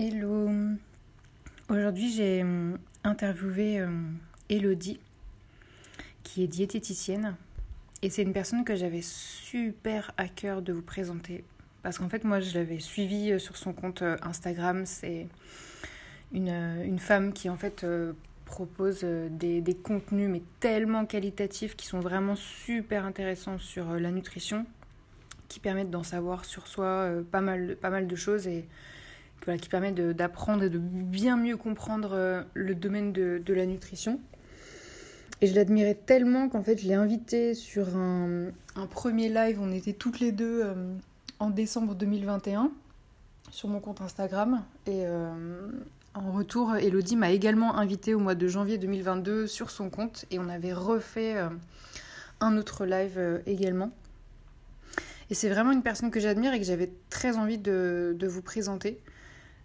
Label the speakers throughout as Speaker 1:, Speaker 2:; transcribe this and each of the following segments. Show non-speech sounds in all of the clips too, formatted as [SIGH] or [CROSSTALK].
Speaker 1: Hello. Aujourd'hui, j'ai euh, interviewé euh, Elodie, qui est diététicienne. Et c'est une personne que j'avais super à cœur de vous présenter. Parce qu'en fait, moi, je l'avais suivie euh, sur son compte Instagram. C'est une, une, femme qui, en fait, propose des, des, contenus, mais tellement qualitatifs, qui sont vraiment super intéressants sur la nutrition, qui permettent d'en savoir sur soi pas, mal, pas mal de choses. Et qui permet d'apprendre et de bien mieux comprendre euh, le domaine de, la nutrition. Et je l'admirais tellement qu'en fait je l'ai invitée sur un, premier live. On était toutes les deux euh, en décembre 2021 sur mon compte Instagram. Et euh, en retour, Elodie m'a également invitée au mois de janvier 2022 sur son compte. Et on avait refait un autre live également. Et c'est vraiment une personne que j'admire et que j'avais très envie de vous présenter.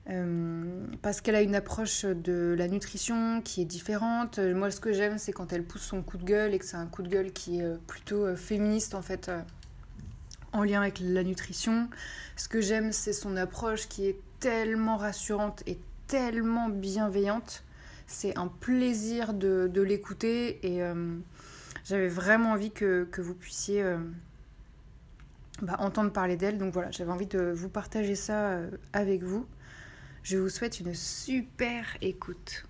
Speaker 1: Euh, parce qu'elle a une approche de la nutrition qui est différente. Moi, ce que j'aime, c'est quand elle pousse son coup de gueule et que c'est un coup de gueule qui est euh, plutôt euh, féministe en fait, en lien avec la nutrition. Ce que j'aime, c'est son approche qui est tellement rassurante et tellement bienveillante. C'est un plaisir de, l'écouter et j'avais vraiment envie que, que vous puissiez bah, entendre parler d'elle. Donc voilà, j'avais envie de vous partager ça avec vous. Je vous souhaite une super écoute.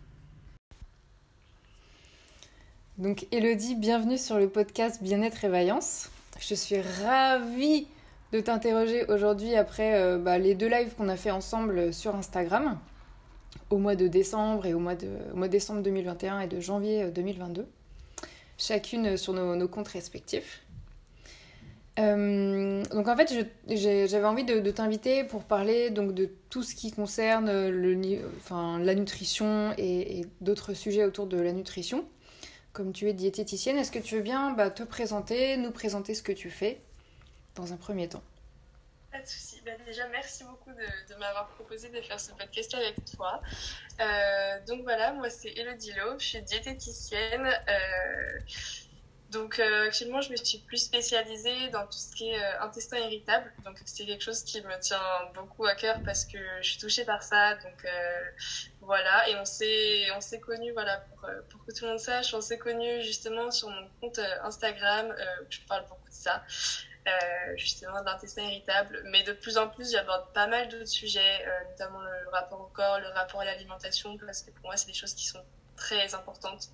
Speaker 1: Donc Elodie, bienvenue sur le podcast Bien-être et Vaillance. Je suis ravie de t'interroger aujourd'hui après euh, bah, les deux lives qu'on a fait ensemble sur Instagram au mois de décembre et au mois de, mois décembre 2021 et de janvier 2022, euh, chacune sur nos comptes respectifs. Euh, donc en fait, j'avais envie de, t'inviter pour parler donc de tout ce qui concerne le, enfin, la nutrition et, d'autres sujets autour de la nutrition. Comme tu es diététicienne, est-ce que tu veux bien bah, te présenter, nous présenter ce que tu fais dans un premier temps?
Speaker 2: Pas de souci. Bah, déjà, merci beaucoup de, m'avoir proposé de faire ce podcast avec toi. Euh, donc voilà, moi c'est Elodie Lo, je suis diététicienne. Euh, donc euh, actuellement, je me suis plus spécialisée dans tout ce qui est euh, intestin irritable. Donc c'est quelque chose qui me tient beaucoup à cœur parce que je suis touchée par ça. Donc euh, voilà, et on s'est on s'est connus voilà pour, que tout le monde sache, on s'est connus justement sur mon compte Instagram je parle beaucoup de ça. justement d'intestin irritable, mais de plus en plus j'aborde pas mal d'autres sujets, notamment le rapport au corps, le rapport à l'alimentation, parce que pour moi c'est des choses qui sont très importantes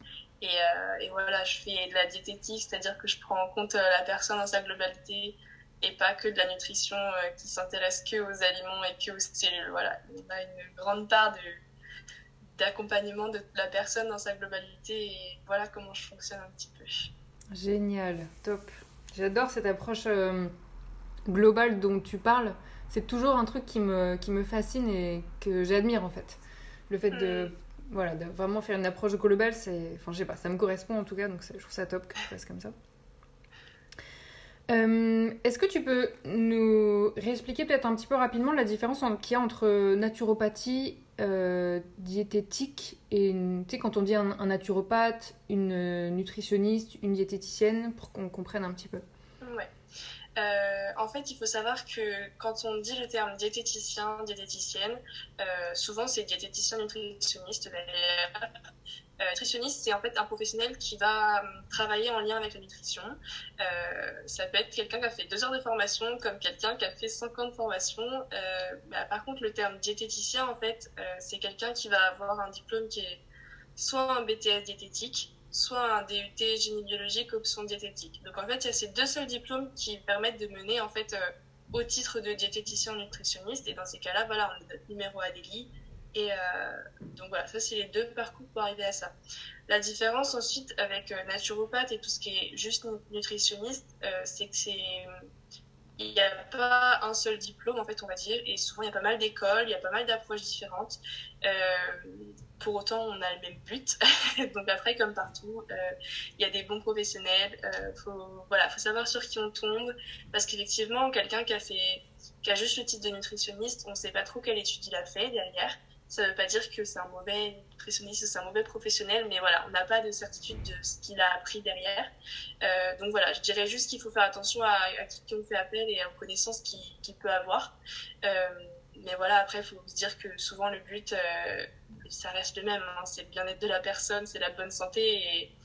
Speaker 2: euh, et, voilà, je fais de la diététique, c'est-à-dire que je prends en compte euh, la personne dans sa globalité et pas que de la nutrition euh, qui s'intéresse que aux aliments et que aux cellules. Voilà, on a une grande part de d'accompagnement de la personne dans sa globalité et voilà comment je fonctionne un petit peu.
Speaker 1: Génial, top. J'adore cette approche globale dont tu parles. C'est toujours un truc qui me, qui me fascine et que j'admire en fait. Le fait de mm voilà, vraiment faire une approche globale, c'est, enfin, je sais pas, ça me correspond en tout cas, donc je trouve ça top que tu fasses comme ça. Euh, est-ce que tu peux nous réexpliquer peut-être un petit peu rapidement la différence qu'il y a entre naturopathie, euh, diététique et, tu sais, quand on dit un, naturopathe, une nutritionniste, une diététicienne, pour qu'on comprenne un petit peu?
Speaker 2: Euh, en fait, il faut savoir que quand on dit le terme diététicien, diététicienne, euh, souvent c'est diététicien nutritionniste derrière. Euh, nutritionniste, c'est en fait un professionnel qui va travailler en lien avec la nutrition. ça peut être quelqu'un qui a fait deux heures de formation, comme quelqu'un qui a fait 50 formations. Bah, par contre, le terme diététicien, en fait, c'est quelqu'un qui va avoir un diplôme qui est soit un BTS diététique, soit un DUT génie biologique option diététique. Donc en fait, il y a ces deux seuls diplômes qui permettent de mener en fait euh, au titre de diététicien nutritionniste. Et dans ces cas-là, voilà, on a notre numéro ADELI. Et euh, donc voilà, ça c'est les deux parcours pour arriver à ça. La différence ensuite avec euh, naturopathe et tout ce qui est juste nutritionniste, c'est que c'est il n'y a pas un seul diplôme, en fait, on va dire, et souvent il y a pas mal d'écoles, il y a pas mal d'approches différentes. Euh, pour autant, on a le même but. [LAUGHS] Donc après, comme partout, euh, il y a des bons professionnels. Euh, faut, voilà, faut savoir sur qui on tombe, parce qu'effectivement, quelqu'un qui a fait, qui a juste le titre de nutritionniste, on ne sait pas trop quelle étude il a fait derrière. Ça ne veut pas dire que c'est un mauvais nutritionniste, c'est un mauvais professionnel, mais voilà, on n'a pas de certitude de ce qu'il a appris derrière. Euh, donc voilà, je dirais juste qu'il faut faire attention à, à, qui on fait appel et aux connaissances qu'il peut avoir. Euh, mais voilà, après, il faut se dire que souvent le but, ça reste le même. Hein. c'est le bien-être de la personne, c'est la bonne santé. Et,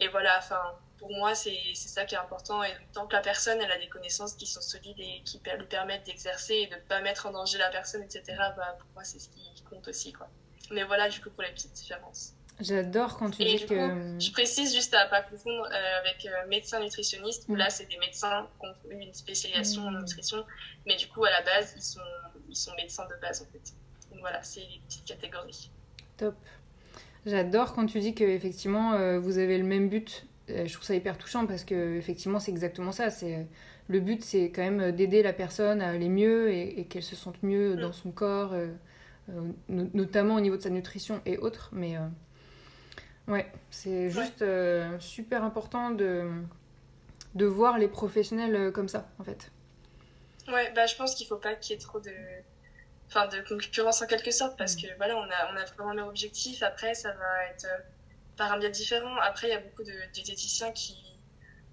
Speaker 2: et voilà, enfin, pour moi, c'est ça qui est important. Et tant que la personne, elle a des connaissances qui sont solides et qui lui permettent d'exercer et de ne pas mettre en danger la personne, etc., bah, pour moi, c'est ce qui compte aussi. Quoi. Mais voilà, du coup, pour les petites différences.
Speaker 1: J'adore quand tu
Speaker 2: et
Speaker 1: dis que.
Speaker 2: Coup, je précise juste à pas confondre euh, avec euh, médecin nutritionniste, où mm. là, c'est des médecins qui ont eu une spécialisation en mm. nutrition, mais du coup, à la base, ils sont, ils sont médecins de base, en fait. Donc voilà, c'est les petites catégories.
Speaker 1: Top. J'adore quand tu dis que effectivement euh, vous avez le même but. Euh, je trouve ça hyper touchant parce que effectivement c'est exactement ça. C'est le but, c'est quand même d'aider la personne à aller mieux et, qu'elle se sente mieux dans mm. son corps, euh, notamment au niveau de sa nutrition et autres. Mais ouais, c'est juste super important de de voir les professionnels comme ça en fait.
Speaker 2: Ouais, bah je pense qu'il faut pas qu'il y ait trop de enfin de concurrence en quelque sorte parce mm. que voilà on a on a vraiment le même objectif. Après ça va être euh, par un biais différent. Après il y a beaucoup de diététiciens qui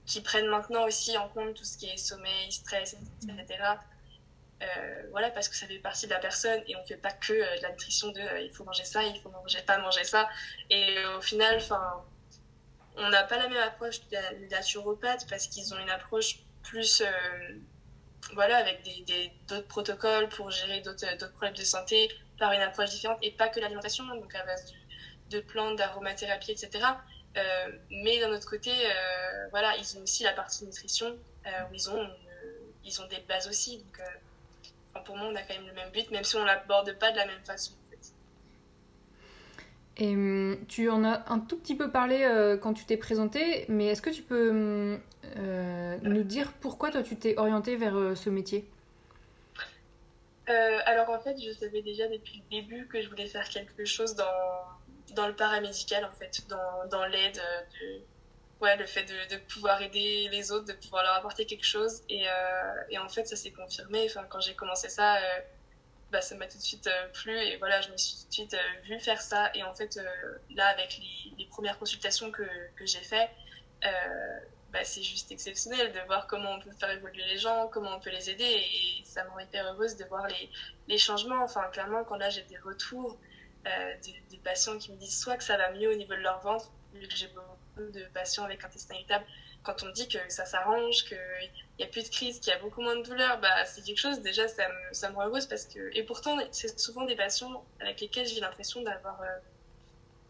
Speaker 2: qui prennent maintenant aussi en compte tout ce qui est sommeil stress etc euh, voilà parce que ça fait partie de la personne et on fait pas que euh, de la nutrition de il faut manger ça il faut manger pas manger ça. Et au final on n'a pas la même approche des naturopathes parce qu'ils ont une approche plus voilà, avec des, d'autres protocoles pour gérer d'autres, problèmes de santé par une approche différente et pas que l'alimentation, donc à base de plantes, d'aromathérapie, etc. Euh, mais d'un autre côté, euh, voilà, ils ont aussi la partie nutrition euh, où ils ont, ils ont des bases aussi. Donc, pour moi, on a quand même le même but, même si on l'aborde pas de la même façon.
Speaker 1: Et hum, tu en as un tout petit peu parlé euh, quand tu t'es présenté, mais est-ce que tu peux hum, euh, nous dire pourquoi toi tu t'es orienté vers euh, ce métier?
Speaker 2: Alors en fait, je savais déjà depuis le début que je voulais faire quelque chose dans, dans le paramédical, en fait, dans, dans l'aide, ouais, le fait de, pouvoir aider les autres, de pouvoir leur apporter quelque chose. Et, en fait, ça s'est confirmé. Quand j'ai commencé ça bah, ça m'a tout de suite euh, plu et voilà, je me suis tout de suite euh, vue faire ça. Et en fait, euh, là, avec les, premières consultations que, j'ai fait, bah, c'est juste exceptionnel de voir comment on peut faire évoluer les gens, comment on peut les aider. Et ça m'a hyper heureuse de voir les, les, changements. Enfin, clairement, quand là j'ai des retours des, des, patients qui me disent soit que ça va mieux au niveau de leur ventre, vu que j'ai beaucoup de patients avec intestin irritable, quand on dit que ça s'arrange, qu'il n'y a plus de crise, qu'il y a beaucoup moins de douleur, bah, c'est quelque chose, déjà, ça me, ça me rend heureuse parce que. Et pourtant, c'est souvent des patients avec lesquels j'ai l'impression d'avoir. Euh,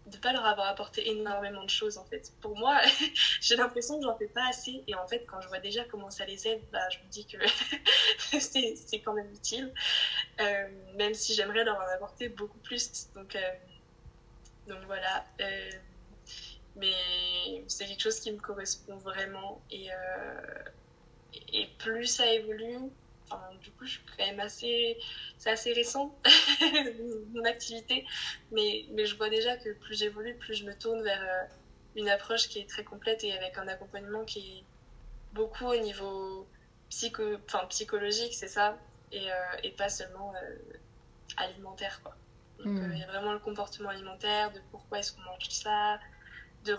Speaker 2: de pas leur avoir apporté énormément de choses en fait. Pour moi, [LAUGHS] j'ai l'impression que j'en fais pas assez et en fait quand je vois déjà comment ça les aide, bah, je me dis que [LAUGHS] c'est quand même utile, euh, même si j'aimerais leur en apporter beaucoup plus. Donc, euh, donc voilà. Euh, mais c'est quelque chose qui me correspond vraiment et, et plus ça évolue enfin, du coup je suis quand même assez c'est assez récent [LAUGHS] mon activité mais, mais je vois déjà que plus j'évolue plus je me tourne vers euh, une approche qui est très complète et avec un accompagnement qui est beaucoup au niveau psycho enfin, psychologique c'est ça et, euh, et, pas seulement alimentaire quoi donc hmm. il y a vraiment le comportement alimentaire de pourquoi est-ce qu'on mange ça de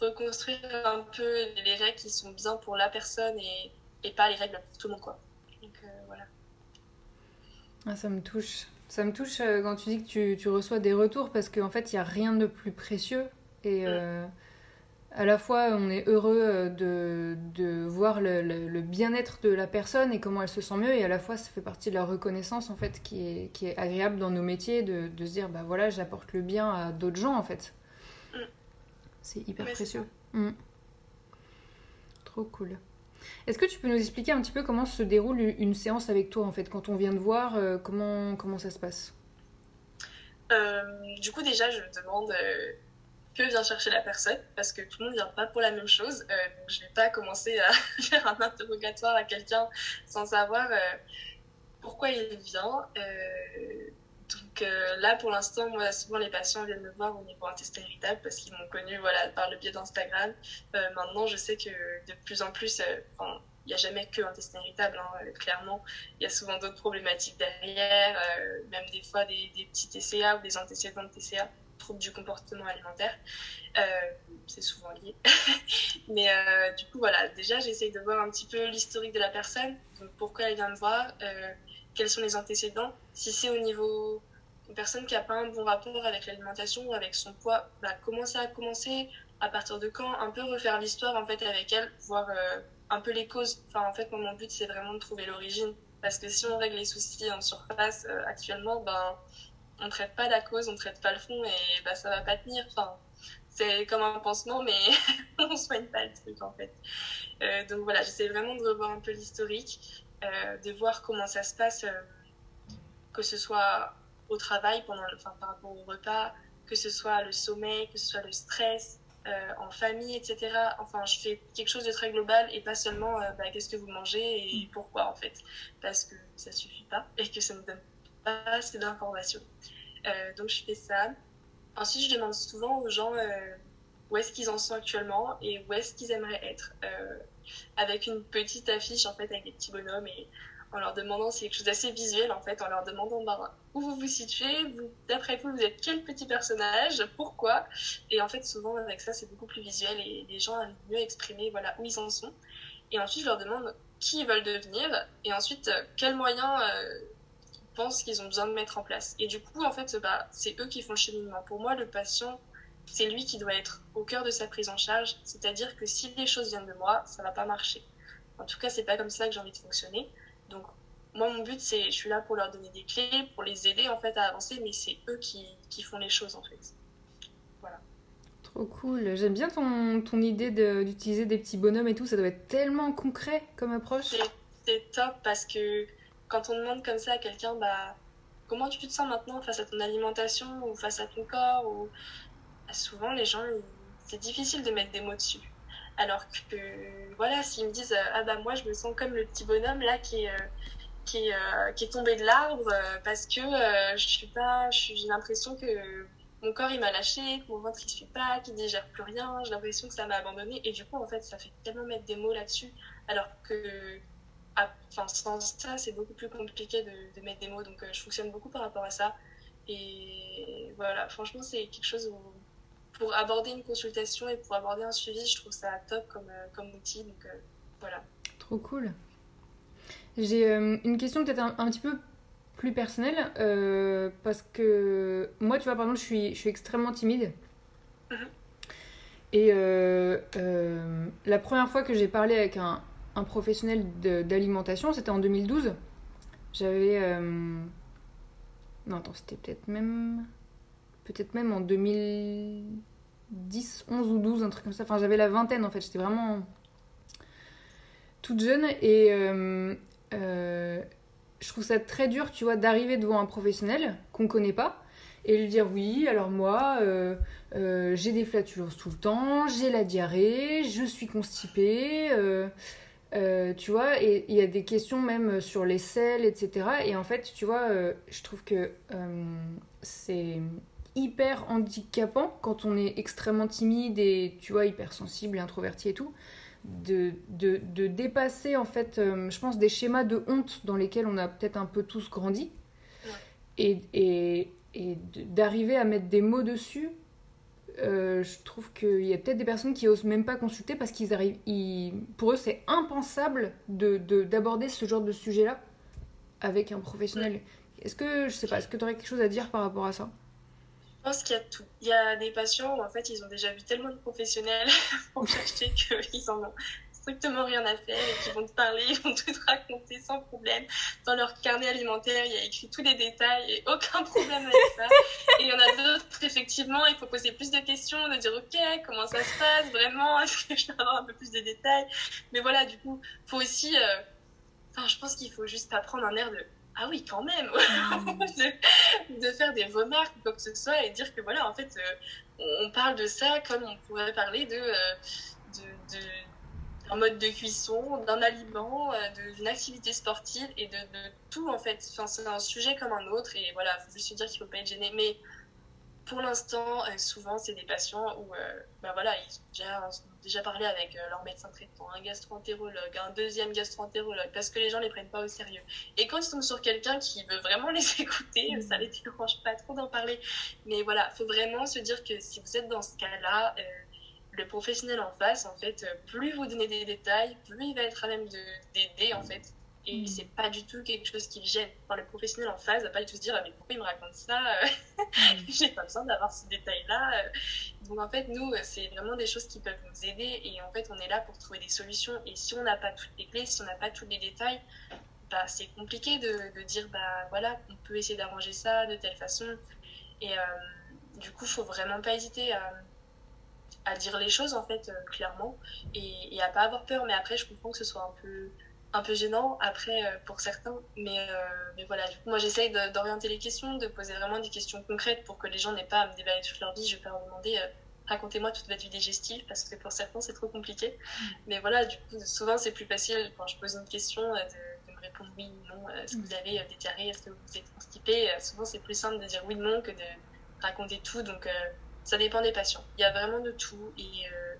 Speaker 2: reconstruire un peu les règles qui sont bien pour la personne et, et pas les règles pour tout le monde. Quoi. Euh.
Speaker 1: Ah, ça me touche. Ça me touche euh, quand tu dis que tu, tu reçois des retours parce qu'en fait, il n'y a rien de plus précieux. Et mm. euh, à la fois, on est heureux de, de voir le, le, bien-être de la personne et comment elle se sent mieux. Et à la fois, ça fait partie de la reconnaissance en fait qui est, qui est agréable dans nos métiers de, de se dire bah voilà, j'apporte le bien à d'autres gens en fait. C'est hyper précieux. Mm. Trop cool. Est-ce que tu peux nous expliquer un petit peu comment se déroule une séance avec toi en fait quand on vient de voir euh, comment ça se passe?
Speaker 2: Euh, Du coup déjà je demande euh, que vient chercher la personne parce que tout le monde vient pas pour la même chose. donc je vais pas commencer à [LAUGHS] faire un interrogatoire à quelqu'un sans savoir pourquoi il vient donc euh, là, pour l'instant, moi, souvent les patients viennent me voir au niveau intestin irritable parce qu'ils m'ont connu voilà, par le biais d'Instagram. Euh, maintenant, je sais que de plus en plus, euh, il n'y a jamais que intestin hein, clairement. Il y a souvent d'autres problématiques derrière, même des fois des, des, petits TCA ou des antécédents de TCA, troubles du comportement alimentaire. c'est souvent lié. [LAUGHS] Mais du coup, voilà, déjà, j'essaye de voir un petit peu l'historique de la personne, pourquoi elle vient me voir quels sont les antécédents. Si c'est au niveau une personne qui n'a pas un bon rapport avec l'alimentation ou avec son poids, bah, comment ça a commencé, à partir de quand, un peu refaire l'histoire en fait avec elle, voir euh, un peu les causes. Enfin, en fait, mon but, c'est vraiment de trouver l'origine. Parce que si on règle les soucis en surface euh, actuellement, ben, on traite pas la cause, on traite pas le fond et bah, ça va pas tenir. Enfin, c'est comme un pansement, mais [LAUGHS] on soigne pas le truc en fait. Euh, donc voilà, j'essaie vraiment de revoir un peu l'historique, de voir comment ça se passe, que ce soit au travail, pendant, enfin, par rapport au repas, que ce soit le sommeil, que ce soit le stress, euh, en famille, etc. Enfin, je fais quelque chose de très global et pas seulement euh, bah, qu'est-ce que vous mangez et mm. pourquoi en fait. Parce que ça suffit pas et que ça ne donne pas assez d'informations. Euh, donc je fais ça. Ensuite, je demande souvent aux gens où est-ce qu'ils en sont actuellement et où est-ce qu'ils aimeraient être. Avec une petite affiche en fait avec des petits bonhommes et en leur demandant, c'est quelque chose d'assez visuel en fait, en leur demandant bah, où vous vous situez, d'après vous, vous êtes quel petit personnage, pourquoi? Et en fait, souvent avec ça, c'est beaucoup plus visuel et les gens arrivent mieux exprimer voilà, où ils en sont. Et ensuite, je leur demande qui ils veulent devenir et ensuite euh, quels moyens euh, ils pensent qu'ils ont besoin de mettre en place. Et du coup, en fait, bah, c'est eux qui font le cheminement. Pour moi, le patient, c'est lui qui doit être au cœur de sa prise en charge. C'est-à-dire que si les choses viennent de moi, ça va pas marcher. En tout cas, c'est pas comme ça que j'ai envie de fonctionner. Donc, moi, mon but, c'est, je suis là pour leur donner des clés, pour les aider en fait à avancer, mais c'est eux qui, qui, font les choses en fait. Voilà.
Speaker 1: Trop cool. J'aime bien ton, ton idée d'utiliser des petits bonhommes et tout. Ça doit être tellement concret comme approche.
Speaker 2: C'est top parce que quand on demande comme ça à quelqu'un, bah, comment tu te sens maintenant face à ton alimentation ou face à ton corps ou... Bah, souvent, les gens, c'est difficile de mettre des mots dessus. Alors que, voilà, s'ils me disent, euh, ah bah moi je me sens comme le petit bonhomme là qui est, euh, euh, qui est tombé de l'arbre parce que je suis pas, j'ai l'impression que mon corps il m'a lâché, que mon ventre il suit pas, qu'il digère plus rien, j'ai l'impression que ça m'a abandonné. Et du coup en fait ça fait tellement mettre des mots là-dessus. Alors que enfin sans ça c'est beaucoup plus compliqué de, de, mettre des mots. Donc je fonctionne beaucoup par rapport à ça. Et voilà franchement c'est quelque chose où pour aborder une consultation et pour aborder un suivi, je trouve ça top comme, euh, comme outil. Donc euh, voilà.
Speaker 1: Trop cool. J'ai euh, une question peut-être un, petit peu plus personnelle parce que moi, tu vois, par exemple, je suis, je suis extrêmement timide. Mhm. Et la première fois que j'ai parlé avec un, un professionnel d'alimentation, c'était en 2012. J'avais. Non, attends, c'était peut-être même peut-être même en 2010, 11 ou 12, un truc comme ça. Enfin, j'avais la vingtaine en fait, j'étais vraiment toute jeune et euh, euh, je trouve ça très dur, tu vois, d'arriver devant un professionnel qu'on connaît pas et lui dire oui, alors moi, euh, j'ai des flatulences tout le temps, j'ai la diarrhée, je suis constipée. tu vois, et il y a des questions même sur les selles, etc. Et en fait, tu vois, je trouve que c'est hyper handicapant quand on est extrêmement timide et tu vois hypersensible et introverti et tout de, de, de dépasser en fait euh, je pense des schémas de honte dans lesquels on a peut-être un peu tous grandi. Et, et, et d'arriver à mettre des mots dessus euh, je trouve qu'il y a peut-être des personnes qui osent même pas consulter parce qu'ils arrivent ils, pour eux c'est impensable de d'aborder ce genre de sujet là avec un professionnel. Est-ce que je sais pas est-ce que tu aurais quelque chose à dire par rapport à ça?
Speaker 2: Je pense qu'il y a tout. Il y a des patients où en fait ils ont déjà vu tellement de professionnels [LAUGHS] pour chercher qu'ils en ont strictement rien à faire et qu'ils vont te parler, [LAUGHS] ils vont tout te raconter sans problème. Dans leur carnet alimentaire, il y a écrit tous les détails et aucun problème avec ça. Et il y en a d'autres, effectivement, il faut poser plus de questions, de dire ok, comment ça se passe vraiment, est-ce que je peux avoir un peu plus de détails? Mais voilà, du coup, faut aussi. Euh... Enfin, je pense qu'il faut juste apprendre un air de ah oui, quand même, mm. [LAUGHS] de, faire des remarques ou quoi que ce soit et dire que voilà, en fait, euh, on parle de ça comme on pourrait parler de, euh, de, d'un mode de cuisson, d'un aliment, euh, d'une activité sportive et de, tout en fait. Enfin, c'est un sujet comme un autre et voilà, faut juste se dire qu'il faut pas être gêné. Mais pour l'instant, euh, souvent, c'est des patients où, euh, bah voilà, ils ont déjà, déjà parlé avec euh, leur médecin traitant, un gastroentérologue, un deuxième gastroentérologue, parce que les gens les prennent pas au sérieux. Et quand ils tombent sur quelqu'un qui veut vraiment les [LAUGHS] écouter, ça les dérange pas trop d'en parler. Mais voilà, faut vraiment se dire que si vous êtes dans ce cas-là, le professionnel en face, en fait, plus vous donnez des détails, plus il va être à même d'aider, en fait. Et mm. c'est pas du tout quelque chose qui le gêne. Enfin, le professionnel en face va pas du tout se dire, mais pourquoi il me raconte ça [LAUGHS] mm. J'ai pas besoin d'avoir ce détail-là. Donc en fait, nous, c'est vraiment des choses qui peuvent nous aider. Et en fait, on est là pour trouver des solutions. Et si on n'a pas toutes les clés, si on n'a pas tous les détails, bah, c'est compliqué de, de, dire, bah voilà, on peut essayer d'arranger ça de telle façon. Et euh, du coup, faut vraiment pas hésiter à à dire les choses en fait euh, clairement et, et, à pas avoir peur mais après je comprends que ce soit un peu un peu gênant après euh, pour certains mais euh, mais voilà du coup moi j'essaye d'orienter les questions de poser vraiment des questions concrètes pour que les gens n'aient pas à me déballer toute leur vie je vais pas leur demander racontez-moi toute votre vie digestive parce que pour certains c'est trop compliqué mm. mais voilà du coup souvent c'est plus facile quand je pose une question de, de me répondre oui ou non est-ce que vous avez des diarrhées est-ce que vous êtes constipé souvent c'est plus simple de dire oui ou non que de raconter tout donc ça dépend des patients. Il y a vraiment de tout. Et, euh,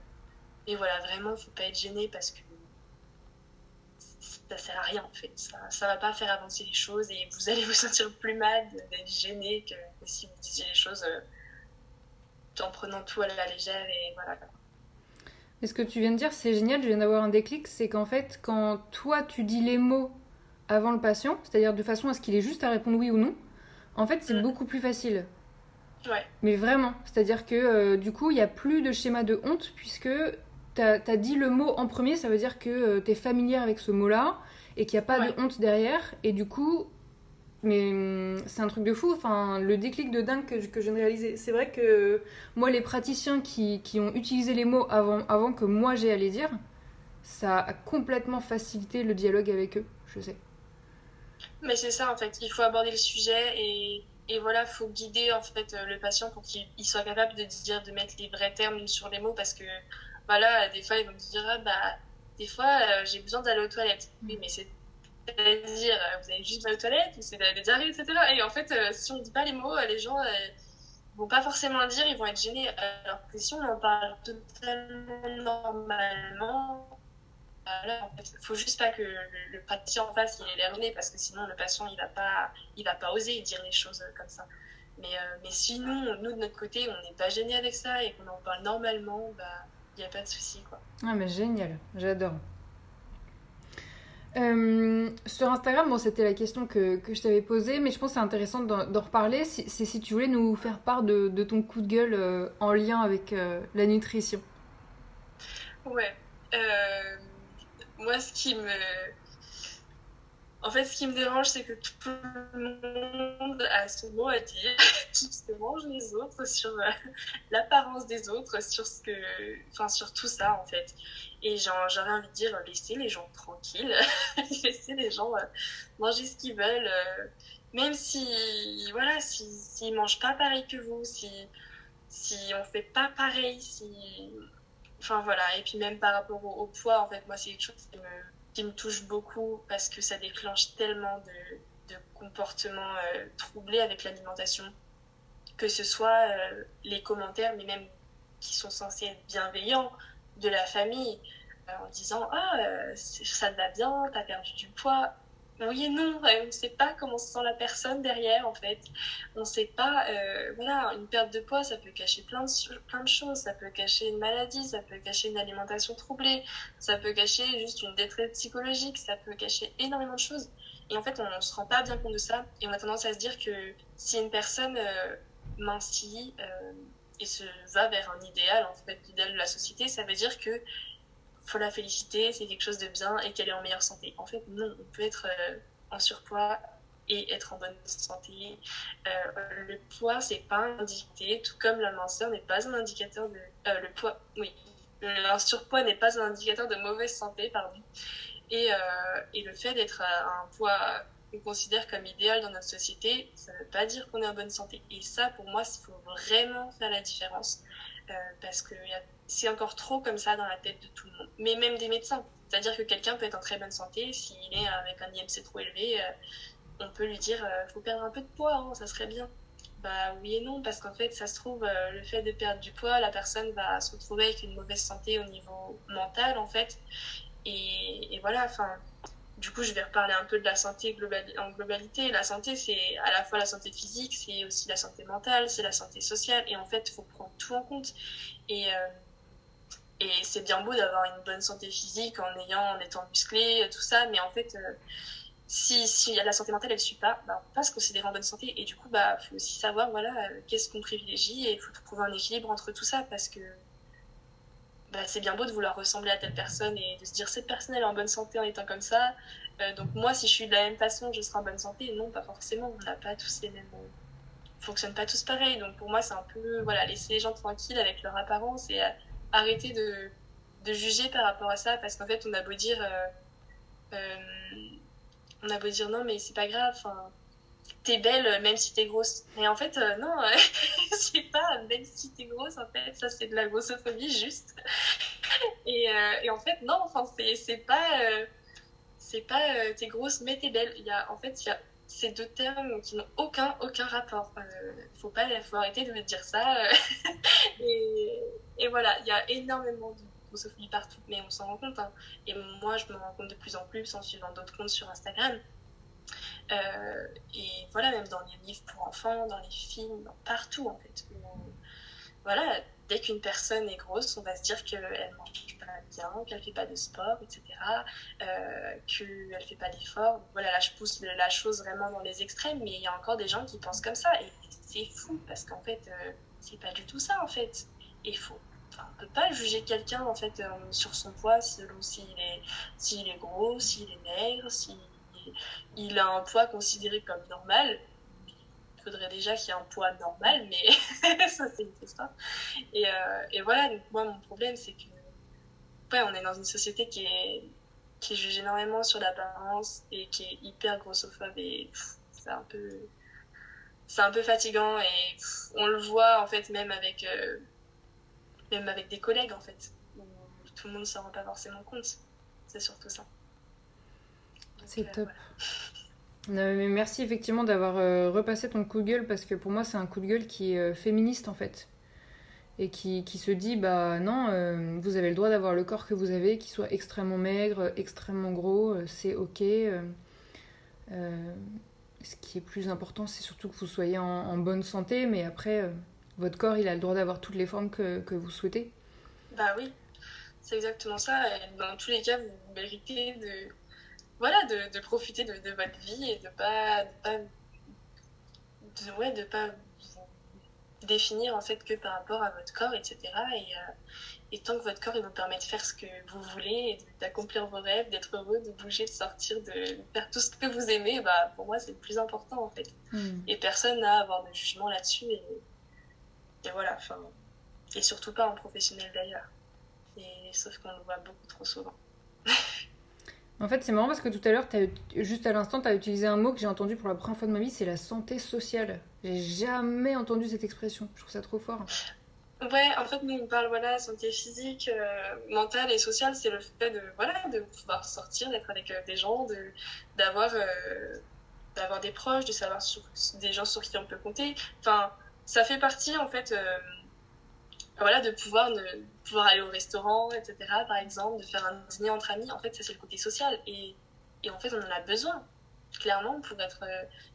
Speaker 2: et voilà, vraiment, faut pas être gêné parce que ça sert à rien en fait. Ça, va pas faire avancer les choses et vous allez [LAUGHS] vous sentir plus mal d'être gêné que, si vous disiez les choses euh, en prenant tout à la légère et voilà.
Speaker 1: Mais ce que tu viens de dire, c'est génial, je viens d'avoir un déclic, c'est qu'en fait, quand toi tu dis les mots avant le patient, c'est-à-dire de façon à ce qu'il ait juste à répondre oui ou non, en fait, c'est mm. beaucoup plus facile. Mais vraiment. C'est-à-dire que euh, du coup, il n'y a plus de schéma de honte puisque tu as, dit le mot en premier, ça veut dire que euh, tu es familière avec ce mot-là et qu'il n'y a pas de honte derrière. Et du coup, mais hum, c'est un truc de fou. Enfin, le déclic de dingue que, que je viens de réaliser. C'est vrai que moi, les praticiens qui, qui, ont utilisé les mots avant, avant que moi j'ai à les dire, ça a complètement facilité le dialogue avec eux, je sais.
Speaker 2: Mais c'est ça en fait, il faut aborder le sujet et et voilà, faut guider en fait euh, le patient pour qu'il soit capable de dire, de mettre les vrais termes sur les mots parce que voilà, des fois ils vont me dire ah, bah des fois euh, j'ai besoin d'aller aux toilettes. Oui, mais c'est à dire euh, vous avez juste aller aux toilettes ou c'est des diarrhées, etc. Et en fait, si on ne dit pas les mots, les gens vont pas forcément le dire, ils vont être gênés. Alors que si on en parle totalement normalement, voilà, en fait, faut juste pas que le, le praticien en face il ait l'air parce que sinon le patient il va pas il va pas oser dire les choses euh, comme ça. Mais, euh, mais sinon, nous de notre côté, on n'est pas gêné avec ça et qu'on en parle normalement, bah il n'y a pas de souci quoi.
Speaker 1: Ah mais génial, j'adore. Euh, sur Instagram, bon, c'était la question que, que je t'avais posée, mais je pense que c'est intéressant d'en reparler. C'est si, tu voulais nous faire part de, de ton coup de gueule en lien avec la nutrition.
Speaker 2: Ouais moi, ce qui me. En fait, ce qui me dérange, c'est que tout le monde a son mot à dire, [LAUGHS] que mangent les autres, sur euh, l'apparence des autres, sur ce que. Sur tout ça, en fait. Et j'aurais envie de dire, laissez les gens tranquilles, [LAUGHS] laissez les gens euh, manger ce qu'ils veulent, euh, même si. Voilà, s'ils si, mangent pas pareil que vous, si, si on fait pas pareil, si Enfin voilà, et puis même par rapport au, poids, en fait, moi c'est quelque chose qui me, qui me, touche beaucoup parce que ça déclenche tellement de, comportements euh, troublés avec l'alimentation, que ce soit euh, les commentaires, mais même qui sont censés être bienveillants de la famille, euh, en disant ah ça te va bien, t'as perdu du poids, oui et non, on ne sait pas comment se sent la personne derrière en fait. On ne sait pas, euh, voilà, une perte de poids, ça peut cacher plein de, plein de choses, ça peut cacher une maladie, ça peut cacher une alimentation troublée, ça peut cacher juste une détresse psychologique, ça peut cacher énormément de choses. Et en fait, on ne se rend pas bien compte de ça et on a tendance à se dire que si une personne euh, euh, et se va vers un idéal, en fait, l'idéal de la société, ça veut dire que faut la féliciter, c'est quelque chose de bien et qu'elle est en meilleure santé. En fait, non, on peut être euh, en surpoids et être en bonne santé. Euh, le poids, c'est pas un indicateur, tout comme la minceur n'est pas un indicateur de. Euh, le poids, oui. Le surpoids n'est pas un indicateur de mauvaise santé, pardon. Et, et le fait d'être à un poids qu'on considère comme idéal dans notre société, ça ne veut pas dire qu'on est en bonne santé. Et ça, pour moi, il faut vraiment faire la différence. parce que y a c'est encore trop comme ça dans la tête de tout le monde. Mais même des médecins. C'est-à-dire que quelqu'un peut être en très bonne santé, s'il est avec un IMC trop élevé, euh, on peut lui dire euh, faut perdre un peu de poids, hein, ça serait bien. Bah oui et non, parce qu'en fait, ça se trouve, euh, le fait de perdre du poids, la personne va se retrouver avec une mauvaise santé au niveau mental, en fait. Et, voilà, enfin, du coup, je vais reparler un peu de la santé en globalité. La santé, c'est à la fois la santé physique, c'est aussi la santé mentale, c'est la santé sociale. Et en fait, il faut prendre tout en compte. Et Et c'est bien beau d'avoir une bonne santé physique en ayant, en étant musclé, tout ça, mais en fait, si, si la santé mentale elle suit pas, bah, on peut pas se considérer en bonne santé. Et du coup, bah, faut aussi savoir, voilà, qu'est-ce qu'on privilégie et il faut trouver un équilibre entre tout ça parce que bah, c'est bien beau de vouloir ressembler à telle personne et de se dire cette personne elle est en bonne santé en étant comme ça. Euh, donc moi, si je suis de la même façon, je serai en bonne santé. Non, pas forcément. On n'a pas tous les mêmes. On fonctionne pas tous pareil. Donc pour moi, c'est un peu voilà, laisser les gens tranquilles avec leur apparence et euh, arrêter de, de juger par rapport à ça parce qu'en fait, on a beau dire. Euh, on a beau dire non, mais c'est pas grave. Enfin, t'es belle même si t'es grosse. Mais en fait, euh, non, [LAUGHS] c'est pas même si t'es grosse, en fait, ça c'est de la grossophobie juste. [LAUGHS] et, euh, et, en fait, non, enfin, c'est pas, euh, c'est pas t'es grosse mais t'es belle. Il y a, en fait, il y a ces deux termes qui n'ont aucun, aucun rapport. faut pas, faut arrêter de me dire ça. [LAUGHS] et, voilà, il y a énormément de grossophobie partout, mais on s'en rend compte. Hein. Et moi, je me rends compte de plus en plus en suivant d'autres comptes sur Instagram. Euh, et voilà, même dans les livres pour enfants, dans les films, partout en fait. voilà, dès qu'une personne est grosse, on va se dire qu'elle mange pas bien, qu'elle fait pas de sport, etc., euh, qu'elle fait pas d'efforts. Voilà, là je pousse la chose vraiment dans les extrêmes, mais il y a encore des gens qui pensent comme ça et c'est fou parce qu'en fait, euh, c'est pas du tout ça en fait. Et Enfin, on peut pas juger quelqu'un en fait euh, sur son poids selon s'il est s'il est gros, s'il est maigre, s'il il a un poids considéré comme normal. Il faudrait déjà qu'il y ait un poids normal, mais [LAUGHS] ça, c'est une histoire. Et, euh, et, voilà, donc moi, mon problème, c'est que, ouais, on est dans une société qui qui juge énormément sur l'apparence et qui est hyper grossophobe et c'est un peu, c'est un peu fatigant et on le voit, en fait, même avec, euh, même avec des collègues, en fait, où tout le monde ne s'en rend pas forcément compte. C'est surtout ça.
Speaker 1: C'est top. [LAUGHS] mais merci effectivement d'avoir euh, repassé ton coup de gueule parce que pour moi c'est un coup de gueule qui est euh, féministe en fait et qui, qui se dit bah non euh, vous avez le droit d'avoir le corps que vous avez qu'il soit extrêmement maigre extrêmement gros c'est ok ce qui est plus important c'est surtout que vous soyez en, bonne santé mais après votre corps il a le droit d'avoir toutes les formes que, que vous souhaitez
Speaker 2: bah oui c'est exactement ça et dans tous les cas vous méritez de voilà, de, de profiter de, de, votre vie et de pas, de pas, de, ouais, de pas vous définir en fait que par rapport à votre corps, etc. Et, euh, et tant que votre corps il vous permet de faire ce que vous voulez, d'accomplir vos rêves, d'être heureux, de bouger, de sortir, de faire tout ce que vous aimez, bah, pour moi c'est le plus important en fait. Hmm. Et personne n'a à avoir de jugement là-dessus. Et, et voilà, enfin, et surtout pas en professionnel d'ailleurs. Et sauf qu'on le voit beaucoup trop souvent. [LAUGHS]
Speaker 1: En fait, c'est marrant parce que tout à l'heure, juste à l'instant, tu as utilisé un mot que j'ai entendu pour la première fois de ma vie, c'est la santé sociale. J'ai jamais entendu cette expression. Je trouve ça trop fort.
Speaker 2: Ouais, en fait, nous, on parle, voilà, santé physique, euh, mentale et sociale, c'est le fait de, voilà, de pouvoir sortir, d'être avec euh, des gens, de, d'avoir, euh, d'avoir des proches, de savoir sur, des gens sur qui on peut compter. Enfin, ça fait partie, en fait, voilà, de pouvoir, pouvoir aller au restaurant, etc., par exemple, de faire un dîner entre amis, en fait, ça c'est le côté social. Et, et, en fait, on en a besoin, clairement, pour être,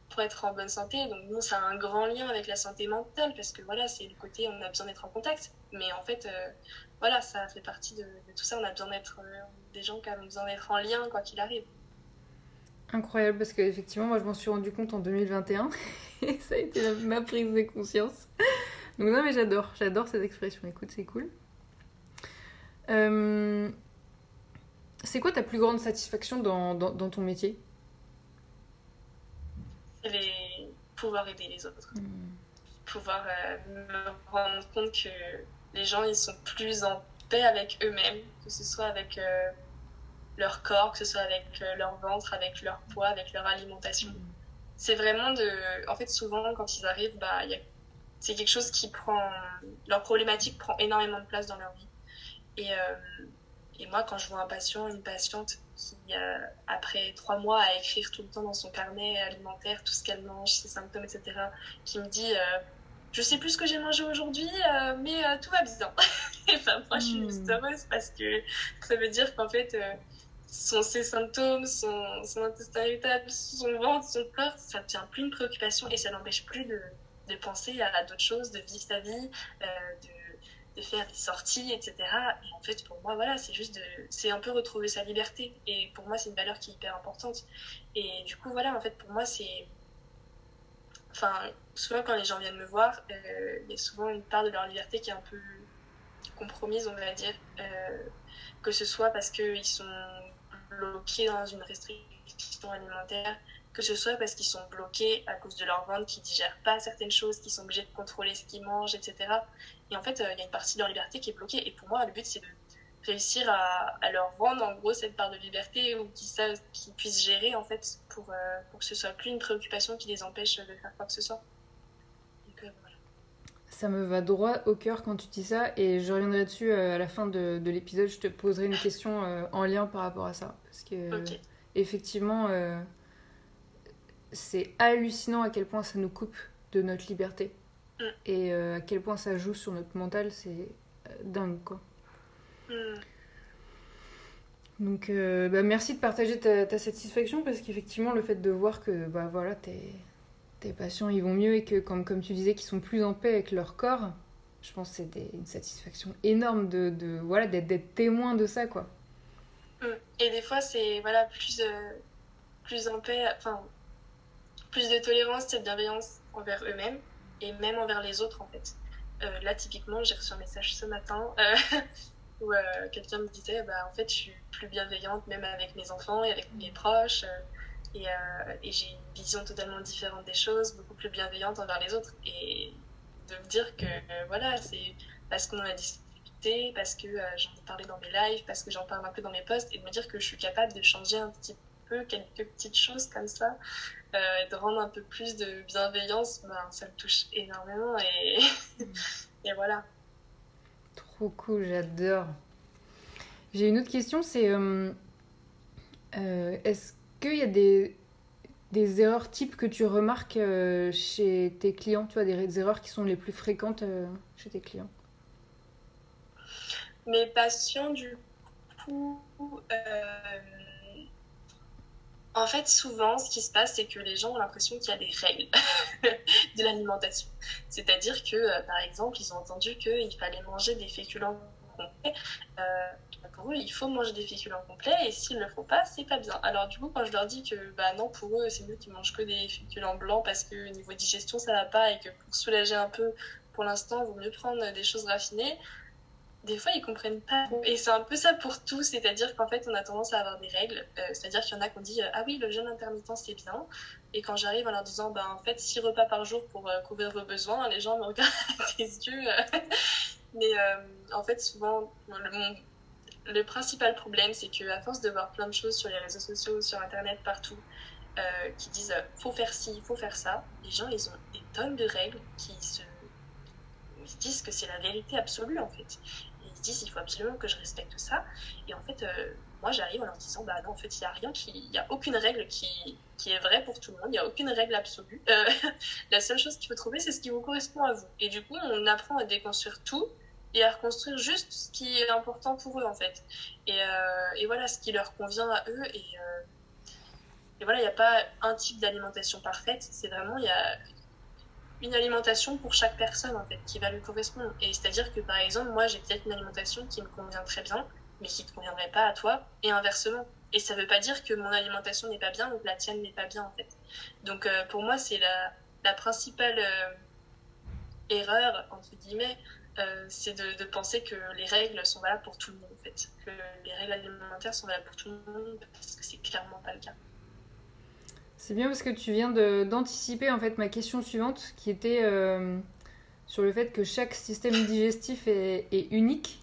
Speaker 2: pour être en bonne santé. Donc, nous, ça a un grand lien avec la santé mentale, parce que voilà, c'est le côté, on a besoin d'être en contact. Mais en fait, euh, voilà, ça fait partie de, tout ça. On a besoin d'être euh, des gens qui ont besoin d'être en lien, quoi qu'il arrive.
Speaker 1: Incroyable, parce qu'effectivement, moi, je m'en suis rendu compte en 2021, [LAUGHS] et ça a été ma prise de conscience. Donc non, mais j'adore, j'adore cette expression. Écoute, c'est cool. Euh, c'est quoi ta plus grande satisfaction dans, dans, ton métier?
Speaker 2: C'est pouvoir aider les autres. Hmm. Pouvoir euh, me rendre compte que les gens, ils sont plus en paix avec eux-mêmes, que ce soit avec euh, leur corps, que ce soit avec leur ventre, avec leur poids, avec leur alimentation. Hmm. C'est vraiment de... En fait, souvent, quand ils arrivent, bah, il y a c'est quelque chose qui prend leur problématique prend énormément de place dans leur vie et, euh, et moi quand je vois un patient une patiente qui euh, après trois mois à écrire tout le temps dans son carnet alimentaire tout ce qu'elle mange ses symptômes etc qui me dit euh, je sais plus ce que j'ai mangé aujourd'hui mais tout va bien [LAUGHS] et enfin moi je suis juste hmm. heureuse parce que ça veut dire qu'en fait son, ses symptômes, son, son intestin irritable, son ventre, son corps, ça ne devient plus une préoccupation et ça n'empêche plus de, de penser à d'autres choses, de vivre sa vie, euh, de faire des sorties, etc. Et en fait, pour moi, voilà, c'est juste de. C'est un peu retrouver sa liberté. Et pour moi, c'est une valeur qui est hyper importante. Et du coup, voilà, en fait, pour moi, c'est. Enfin, souvent, quand les gens viennent me voir, euh, il y a souvent une part de leur liberté qui est un peu compromise, on va dire. Euh, que ce soit parce qu'ils sont bloqués dans une restriction alimentaire, que ce soit parce qu'ils sont bloqués à cause de leur ventre, qui digèrent pas certaines choses, qui sont obligés de contrôler ce qu'ils mangent, etc. Et en fait, euh, il y a une partie de leur liberté qui est bloquée. Et pour moi, le but, c'est de réussir à, leur rendre en gros cette part de liberté ou qu'ils puissent gérer en fait pour, euh, pour que ce soit plus une préoccupation qui les empêche de faire quoi que ce soit.
Speaker 1: Euh, ça me va droit au cœur quand tu dis ça et je reviendrai dessus à la fin de, de l'épisode. Je te poserai une question en lien par rapport à ça. Parce que effectivement, c'est hallucinant à quel point ça nous coupe de notre liberté. Mm. Et euh, à quel point ça joue sur notre mental, c'est euh, dingue, quoi. Mm. Donc, euh, bah, merci de partager ta, satisfaction parce qu'effectivement, le fait de voir que bah, voilà, tes, tes patients ils vont mieux et que, comme, comme tu disais, qu'ils sont plus en paix avec leur corps, je pense que c'est une satisfaction énorme de, de voilà, d'être témoin de ça, quoi.
Speaker 2: Mm. Et des fois, c'est voilà, plus, plus en paix, enfin, plus de tolérance et de bienveillance envers eux-mêmes et même envers les autres en fait. Euh, là typiquement j'ai reçu un message ce matin euh, [LAUGHS] où euh, quelqu'un me disait bah en fait je suis plus bienveillante même avec mes enfants et avec mes proches et, et j'ai une vision totalement différente des choses, beaucoup plus bienveillante envers les autres et de me dire que voilà c'est parce qu'on en a discuté, parce que j'en ai parlé dans mes lives, parce que j'en parle un peu dans mes posts et de me dire que je suis capable de changer un petit peu quelques petites choses comme ça euh, de rendre un peu plus de bienveillance, ben, ça me touche énormément et, [LAUGHS] et voilà.
Speaker 1: Trop cool, j'adore. J'ai une autre question, c'est euh, euh, est-ce qu'il y a des, des erreurs types que tu remarques chez tes clients, tu vois, des, erreurs qui sont les plus fréquentes chez tes clients?
Speaker 2: Mes patients, du coup, en fait, souvent, ce qui se passe, c'est que les gens ont l'impression qu'il y a des règles [LAUGHS] de l'alimentation. C'est-à-dire que, euh, par exemple, ils ont entendu qu'il fallait manger des féculents pour eux, il faut manger des féculents complets et s'ils ne le font pas, c'est pas bien. Alors, du coup, quand je leur dis que, bah non, pour eux, c'est mieux qu'ils mangent que des féculents blancs parce que niveau digestion, ça va pas et que pour soulager un peu, pour l'instant, il vaut mieux prendre des choses raffinées des fois ils comprennent pas. Et c'est un peu ça pour tout, c'est-à-dire qu'en fait on a tendance à avoir des règles, euh, c'est-à-dire qu'il y en a qui ont dit euh, ah oui le jeûne intermittent c'est bien, et quand j'arrive en leur disant bah en fait 6 repas par jour pour euh, couvrir vos besoins, les gens me regardent [LAUGHS] avec des yeux. Mais en fait souvent le, principal problème c'est que à force de voir plein de choses sur les réseaux sociaux, sur internet, partout, qui disent faut faire ci, faut faire ça, les gens ils ont des tonnes de règles qui se ils disent que c'est la vérité absolue en fait disent il faut absolument que je respecte ça. Et en fait, euh, moi j'arrive en leur disant bah non, en fait, il n'y a rien qui. Il n'y a aucune règle qui, est vraie pour tout le monde, il n'y a aucune règle absolue. Euh, [LAUGHS] la seule chose qu'il faut trouver, c'est ce qui vous correspond à vous. Et du coup, on apprend à déconstruire tout et à reconstruire juste ce qui est important pour eux en fait. Et, euh, voilà, ce qui leur convient à eux. Et, et voilà, il n'y a pas un type d'alimentation parfaite, c'est vraiment, il y a, une alimentation pour chaque personne en fait qui va lui correspondre. Et c'est-à-dire que par exemple, moi j'ai peut-être une alimentation qui me convient très bien, mais qui ne conviendrait pas à toi, et inversement. Et ça ne veut pas dire que mon alimentation n'est pas bien ou que la tienne n'est pas bien en fait. Donc euh, pour moi, c'est la, la principale euh, erreur, entre guillemets, euh, c'est de, penser que les règles sont valables pour tout le monde en fait. Que les règles alimentaires sont valables pour tout le monde, parce que c'est clairement pas le cas.
Speaker 1: C'est bien parce que tu viens d'anticiper en fait ma question suivante qui était sur le fait que chaque système digestif est, unique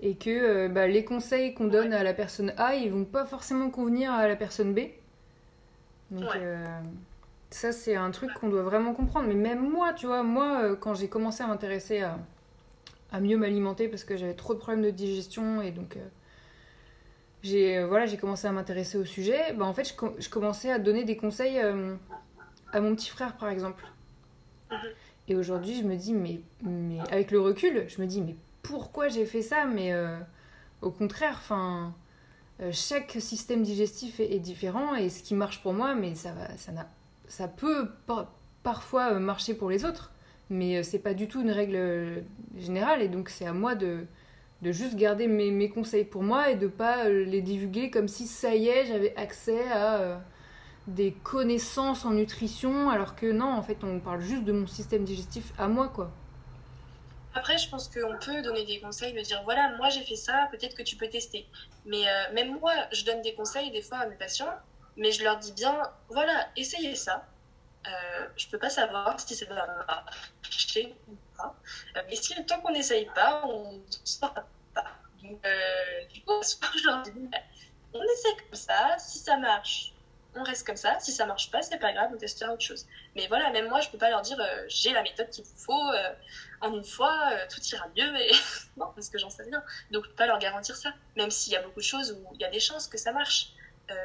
Speaker 1: et que euh, bah, les conseils qu'on donne à la personne A ils vont pas forcément convenir à la personne B. Donc euh, ça c'est un truc qu'on doit vraiment comprendre. Mais même moi, tu vois, moi quand j'ai commencé à m'intéresser à, à, mieux m'alimenter parce que j'avais trop de problèmes de digestion et donc j'ai euh, voilà, j'ai commencé à m'intéresser au sujet, bah, en fait, je, je, commençais à donner des conseils euh, à mon petit frère, par exemple. Mhm. Et aujourd'hui, je me dis, mais, mais avec le recul, je me dis, mais pourquoi j'ai fait ça Mais euh, au contraire, enfin, chaque système digestif est, différent et ce qui marche pour moi, mais ça, va, ça, ça peut parfois marcher pour les autres. mais c'est pas du tout une règle générale et donc c'est à moi de, de juste garder mes, mes, conseils pour moi et de pas les divulguer comme si ça y est, j'avais accès à des connaissances en nutrition, alors que non, en fait, on parle juste de mon système digestif à moi, quoi.
Speaker 2: Après, je pense qu'on peut donner des conseils, de dire voilà, moi j'ai fait ça, peut-être que tu peux tester. Mais euh, même moi, je donne des conseils des fois à mes patients, mais je leur dis bien voilà, essayez ça. Euh, je peux pas savoir si ça va marcher ou pas. Euh, mais si tant qu'on n'essaye pas, on ne saura pas. Du coup, [LAUGHS] je dis on essaie comme ça, si ça marche, on reste comme ça. Si ça marche pas, c'est pas grave, on testera autre chose. Mais voilà, même moi, je peux pas leur dire euh, j'ai la méthode qu'il vous faut, euh, en une fois, euh, tout ira mieux. [LAUGHS] Non, parce que j'en sais rien. Donc, je peux pas leur garantir ça. Même s'il y a beaucoup de choses où il y a des chances que ça marche.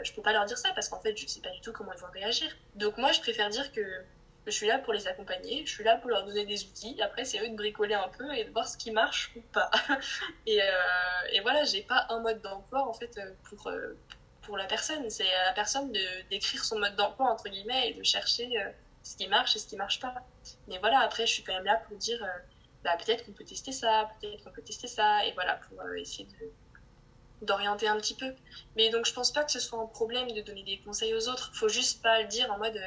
Speaker 2: je peux pas leur dire ça parce qu'en fait, je sais pas du tout comment ils vont réagir. Donc, moi, je préfère dire que je suis là pour les accompagner, je suis là pour leur donner des outils. Après, c'est eux de bricoler un peu et de voir ce qui marche ou pas. [LAUGHS] et, voilà, j'ai pas un mode d'emploi en fait pour la personne. C'est à la personne de d'écrire son mode d'emploi entre guillemets et de chercher euh, ce qui marche et ce qui marche pas. Mais voilà, après, je suis quand même là pour dire, euh, bah, peut-être qu'on peut tester ça, peut-être qu'on peut tester ça, et voilà, pour euh, essayer de d'orienter un petit peu. Mais donc, je pense pas que ce soit un problème de donner des conseils aux autres. Faut juste pas le dire en mode,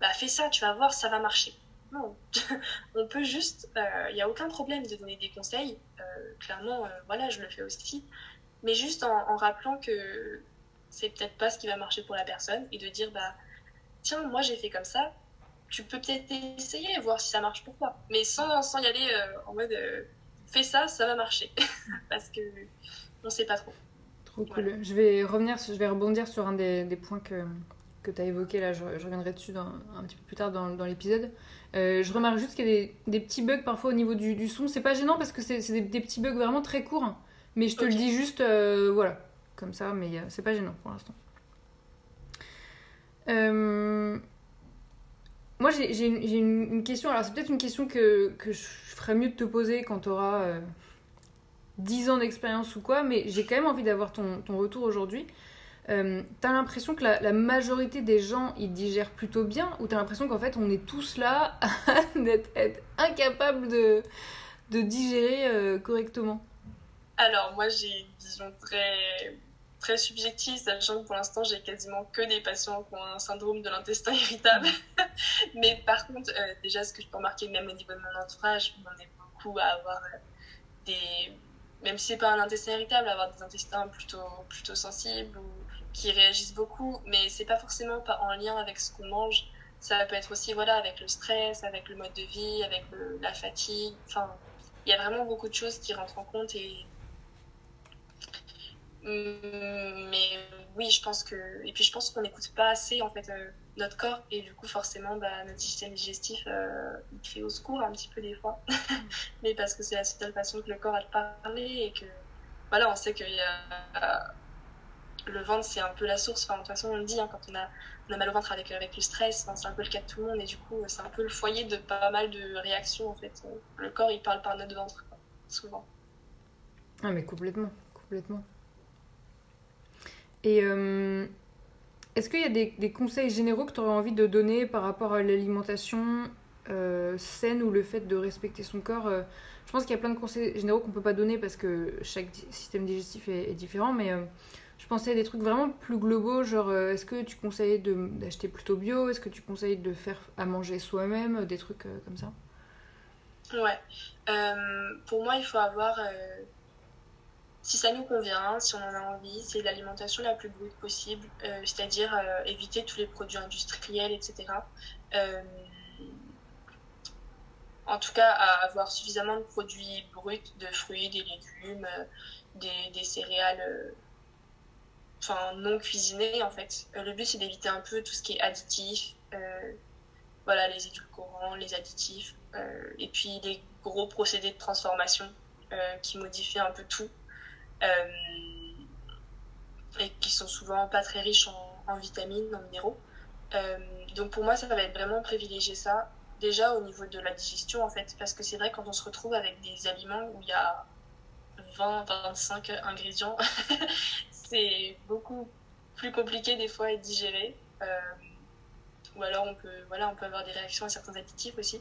Speaker 2: bah, fais ça, tu vas voir, ça va marcher. Non, [LAUGHS] on peut juste, il n'y a aucun problème de donner des conseils. clairement, voilà, je le fais aussi. Mais juste en rappelant que c'est peut-être pas ce qui va marcher pour la personne et de dire bah tiens moi j'ai fait comme ça tu peux peut-être essayer et voir si ça marche pour toi. Mais sans, sans y aller euh, en mode euh, fais ça ça va marcher. [LAUGHS] Parce que on sait pas trop.
Speaker 1: Trop cool. je vais revenir je vais rebondir sur un des, des points que que tu as évoqué là, je, reviendrai dessus dans, un petit peu plus tard dans, dans l'épisode. Euh, je remarque juste qu'il y a des, des, petits bugs parfois au niveau du, du son. C'est pas gênant parce que c'est des, des, petits bugs vraiment très courts, mais je te le dis juste, voilà, comme ça, mais c'est pas gênant pour l'instant. Euh, moi, j'ai une, question. Alors, c'est peut-être une question que, que, je ferais mieux de te poser quand tu auras euh, 10 ans d'expérience ou quoi, mais j'ai quand même envie d'avoir ton, ton, retour aujourd'hui. Euh, t'as l'impression que la, majorité des gens ils digèrent plutôt bien ou t'as l'impression qu'en fait on est tous là [LAUGHS] d'être être incapables de, de digérer euh, correctement?
Speaker 2: Alors moi j'ai une vision très très subjectif, sachant que pour l'instant, j'ai quasiment que des patients qui ont un syndrome de l'intestin irritable. [LAUGHS] Mais par contre, euh, déjà, ce que je peux remarquer, même au niveau de mon entourage, on est beaucoup à avoir euh, des. Même si c'est pas un intestin irritable, avoir des intestins plutôt, plutôt sensibles ou qui réagissent beaucoup, mais c'est pas forcément pas en lien avec ce qu'on mange. Ça peut être aussi voilà, avec le stress, avec le mode de vie, avec la fatigue. Enfin, il y a vraiment beaucoup de choses qui rentrent en compte et mais oui, je pense que. Et puis je pense qu'on n'écoute pas assez en fait euh, notre corps et du coup forcément bah, notre système digestif euh, il fait au secours un petit peu des fois. [LAUGHS] mais parce que c'est la seule façon que le corps a de parler et que voilà, on sait que a, le ventre c'est un peu la source. Enfin, de toute façon on le dit hein, quand on a, on a mal au ventre avec, avec le stress, c'est un peu le cas de tout le monde et du coup c'est un peu le foyer de pas mal de réactions en fait. Le corps il parle par notre ventre souvent.
Speaker 1: Ah mais complètement, complètement. Et euh, est-ce qu'il y a des, conseils généraux que tu aurais envie de donner par rapport à l'alimentation euh, saine ou le fait de respecter son corps euh, Je pense qu'il y a plein de conseils généraux qu'on ne peut pas donner parce que chaque système digestif est, différent, mais je pensais à des trucs vraiment plus globaux, genre est-ce que tu conseilles d'acheter plutôt bio? Est-ce que tu conseilles de faire à manger soi-même? Des trucs comme ça.
Speaker 2: Ouais. pour moi, il faut avoir si ça nous convient, si on en a envie, c'est l'alimentation la plus brute possible, euh, c'est-à-dire euh, éviter tous les produits industriels, etc. Euh, en tout cas, avoir suffisamment de produits bruts, de fruits, des légumes, des, céréales enfin, non cuisinées en fait. le but c'est d'éviter un peu tout ce qui est additif, voilà, les édulcorants, les additifs, et puis les gros procédés de transformation qui modifient un peu tout. Euh, et qui sont souvent pas très riches en, vitamines, en minéraux. Euh, donc pour moi, ça va être vraiment privilégier ça, déjà au niveau de la digestion en fait, parce que c'est vrai quand on se retrouve avec des aliments où il y a 20, 25 ingrédients, [LAUGHS] c'est beaucoup plus compliqué des fois à digérer. Euh, ou alors on peut, voilà, on peut avoir des réactions à certains additifs aussi.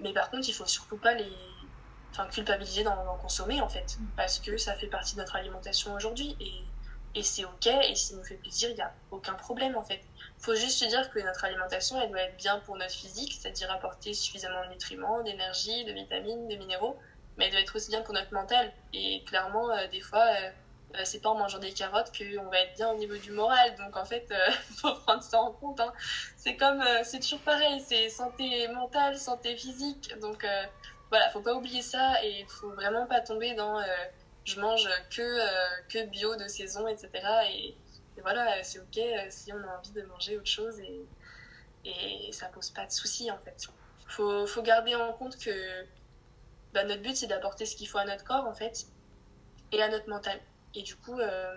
Speaker 2: mais par contre, il faut surtout pas les enfin, culpabiliser d'en consommer en fait, parce que ça fait partie de notre alimentation aujourd'hui et, et c'est ok, et si ça nous fait plaisir, il n'y a aucun problème en fait. Il faut juste se dire que notre alimentation, elle doit être bien pour notre physique, c'est-à-dire apporter suffisamment de nutriments, d'énergie, de vitamines, de minéraux, mais elle doit être aussi bien pour notre mental. Et clairement, euh, des fois, euh, euh, c'est pas en mangeant des carottes qu'on va être bien au niveau du moral. Donc en fait, il [LAUGHS] faut prendre ça en compte. Hein. C'est comme, c'est toujours pareil, c'est santé mentale, santé physique. Donc voilà, faut pas oublier ça et faut vraiment pas tomber dans je mange que, que bio de saison, etc. Et, voilà, c'est ok si on a envie de manger autre chose et, et ça pose pas de soucis en fait. Faut, faut garder en compte que bah, notre but c'est d'apporter ce qu'il faut à notre corps en fait et à notre mental. Et du coup, euh,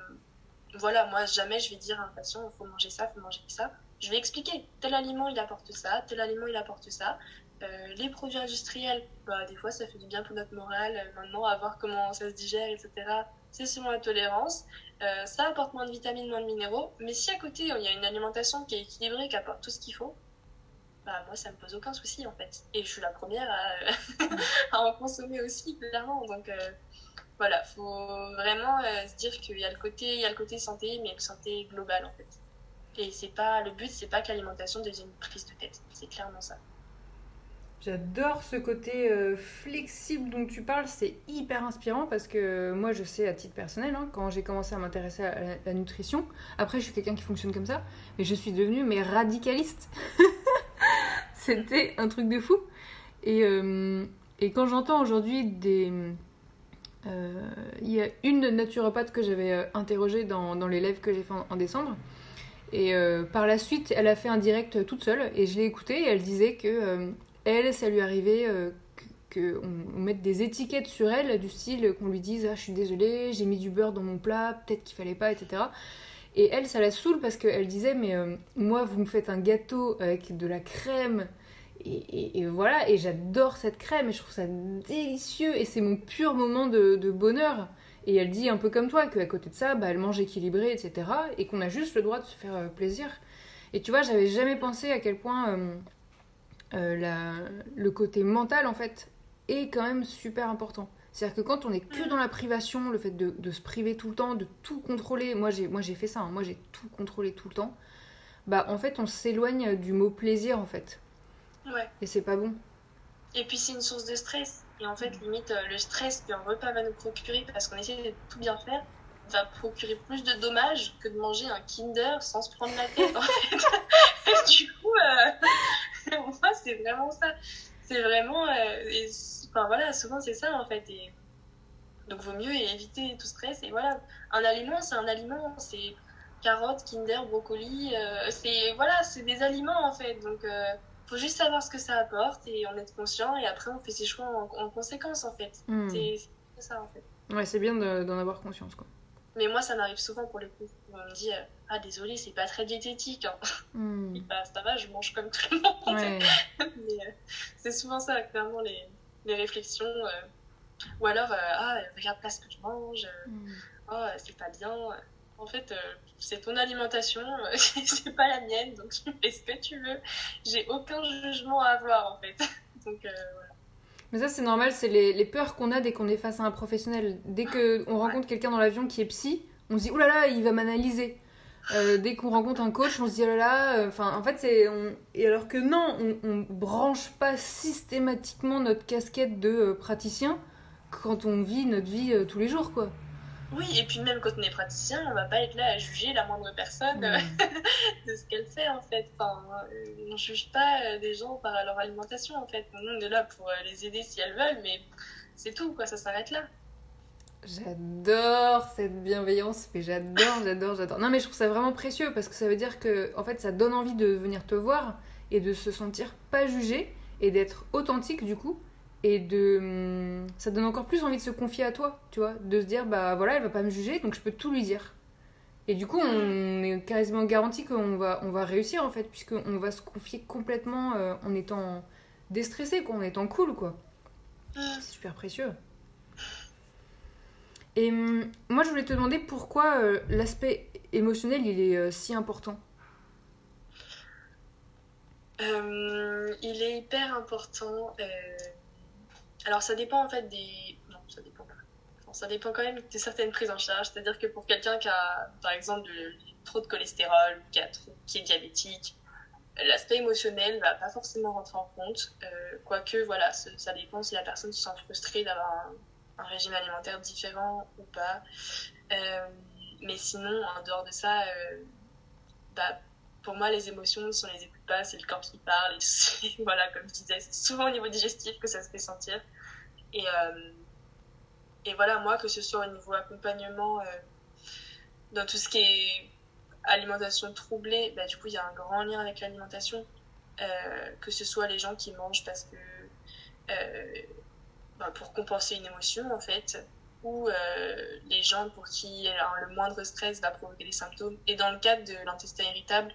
Speaker 2: voilà, moi jamais je vais dire à un patient faut manger ça, faut manger ça. Je vais expliquer tel aliment il apporte ça, tel aliment il apporte ça. Euh, les produits industriels, bah, des fois ça fait du bien pour notre morale. Euh, maintenant, à voir comment ça se digère, etc. C'est selon la tolérance. ça apporte moins de vitamines, moins de minéraux. Mais si à côté il y a une alimentation qui est équilibrée, qui apporte tout ce qu'il faut, bah, moi ça me pose aucun souci en fait. Et je suis la première à, [LAUGHS] en consommer aussi, clairement. Donc voilà, faut vraiment euh, se dire qu'il y a le côté, il y a le côté santé, mais le santé globale en fait. Et c'est pas le but, c'est pas que l'alimentation devienne une prise de tête. C'est clairement ça.
Speaker 1: J'adore ce côté euh, flexible dont tu parles, c'est hyper inspirant parce que moi je sais à titre personnel, hein, quand j'ai commencé à m'intéresser à la, nutrition, après je suis quelqu'un qui fonctionne comme ça, mais je suis devenue mais radicaliste. [LAUGHS] C'était un truc de fou. Et, euh, et quand j'entends aujourd'hui des, euh, il y a une naturopathe que j'avais interrogée dans, dans l'élève que j'ai fait en, décembre. Et par la suite, elle a fait un direct toute seule et je l'ai écoutée et elle disait que elle, ça lui arrivait qu'on on mette des étiquettes sur elle du style qu'on lui dise ah je suis désolée j'ai mis du beurre dans mon plat peut-être qu'il fallait pas etc et elle ça la saoule parce qu'elle disait mais moi vous me faites un gâteau avec de la crème et, voilà, et j'adore cette crème et je trouve ça délicieux et c'est mon pur moment de, bonheur. Et elle dit un peu comme toi qu'à côté de ça, bah, elle mange équilibré, etc. Et qu'on a juste le droit de se faire euh, plaisir. Et tu vois, j'avais jamais pensé à quel point euh, euh, le côté mental, en fait, est quand même super important. C'est-à-dire que quand on est que dans la privation, le fait de, se priver tout le temps, de tout contrôler, moi j'ai, moi j'ai fait ça, hein. moi j'ai tout contrôlé tout le temps, bah en fait on s'éloigne du mot plaisir en fait. Et c'est pas bon.
Speaker 2: Et puis c'est une source de stress. Et en fait, limite, euh, le stress qu'un repas va nous procurer parce qu'on essaie de tout bien faire va procurer plus de dommages que de manger un Kinder sans se prendre la tête. En fait. [LAUGHS] [LAUGHS] du coup, euh... [LAUGHS] moi, c'est vraiment ça. C'est vraiment. Euh, enfin voilà, souvent c'est ça en fait. Et... Donc vaut mieux éviter tout stress. Et voilà, un aliment, c'est un aliment. C'est carottes, Kinder, brocoli. Euh, c'est voilà, c'est des aliments en fait. Donc faut juste savoir ce que ça apporte et en être conscient et après on fait ses choix en, conséquence en fait. Hmm. C'est ça en fait.
Speaker 1: Ouais, c'est bien d'en avoir conscience quoi.
Speaker 2: Mais moi ça m'arrive souvent pour le coup. On me dit euh, ah désolé c'est pas très diététique. Hein. Hmm. [LAUGHS] bah, ça va je mange comme tout le monde. [LAUGHS] Mais euh, c'est souvent ça clairement les, les réflexions. Euh. Ou alors ah regarde pas ce que je mange. Hmm. Oh c'est pas bien en fait, c'est ton alimentation, [LAUGHS] c'est pas la mienne, donc tu fais ce que tu veux. J'ai aucun jugement à avoir, en fait. donc, euh, voilà.
Speaker 1: Mais ça, c'est normal, c'est les, peurs qu'on a dès qu'on est face à un professionnel. Dès qu'on rencontre quelqu'un dans l'avion qui est psy, on se dit, oulala, là là, il va m'analyser. dès qu'on rencontre un coach, on se dit, oh là là, enfin, en fait, c'est. Et alors que non, on, on branche pas systématiquement notre casquette de praticien quand on vit notre vie tous les jours, quoi.
Speaker 2: Oui, et puis même quand on est praticien, on va pas être là à juger la moindre personne [LAUGHS] de ce qu'elle fait en fait. Enfin, on juge pas euh, des gens par leur alimentation en fait. Nous, on est là pour euh, les aider si elles veulent, mais c'est tout quoi, ça s'arrête là.
Speaker 1: J'adore cette bienveillance, mais j'adore, [LAUGHS] j'adore, j'adore. Non mais je trouve ça vraiment précieux parce que ça veut dire que en fait ça donne envie de venir te voir et de se sentir pas jugé et d'être authentique du coup et de hum, ça donne encore plus envie de se confier à toi tu vois de se dire bah voilà elle va pas me juger donc je peux tout lui dire. Et du coup on est quasiment garanti qu'on va on va réussir en fait puisqu'on va se confier complètement euh, en étant déstressé quoi en étant cool quoi. C'est super précieux. Et hum, moi je voulais te demander pourquoi euh, l'aspect émotionnel il est euh, si important?
Speaker 2: Il est hyper important. Alors ça dépend en fait des... Non, ça dépend pas. ça dépend quand même de certaines prises en charge. C'est-à-dire que pour quelqu'un qui a, par exemple, trop de cholestérol, qui, qui est diabétique, l'aspect émotionnel va pas forcément rentrer en compte. Euh, quoique, voilà, ça dépend si la personne se sent frustrée d'avoir un, régime alimentaire différent ou pas. Euh, mais sinon, en dehors de ça, euh, bah, pour moi, les émotions, si on les pas, c'est le corps qui parle. Et [LAUGHS] voilà, comme je disais, c'est souvent au niveau digestif que ça se fait sentir. Et, et voilà, moi, que ce soit au niveau accompagnement, dans tout ce qui est alimentation troublée, bah, du coup, il y a un grand lien avec l'alimentation. Euh, que ce soit les gens qui mangent parce que euh, bah, pour compenser une émotion, en fait, ou euh, les gens pour qui le moindre stress va provoquer des symptômes. Et dans le cadre de l'intestin irritable,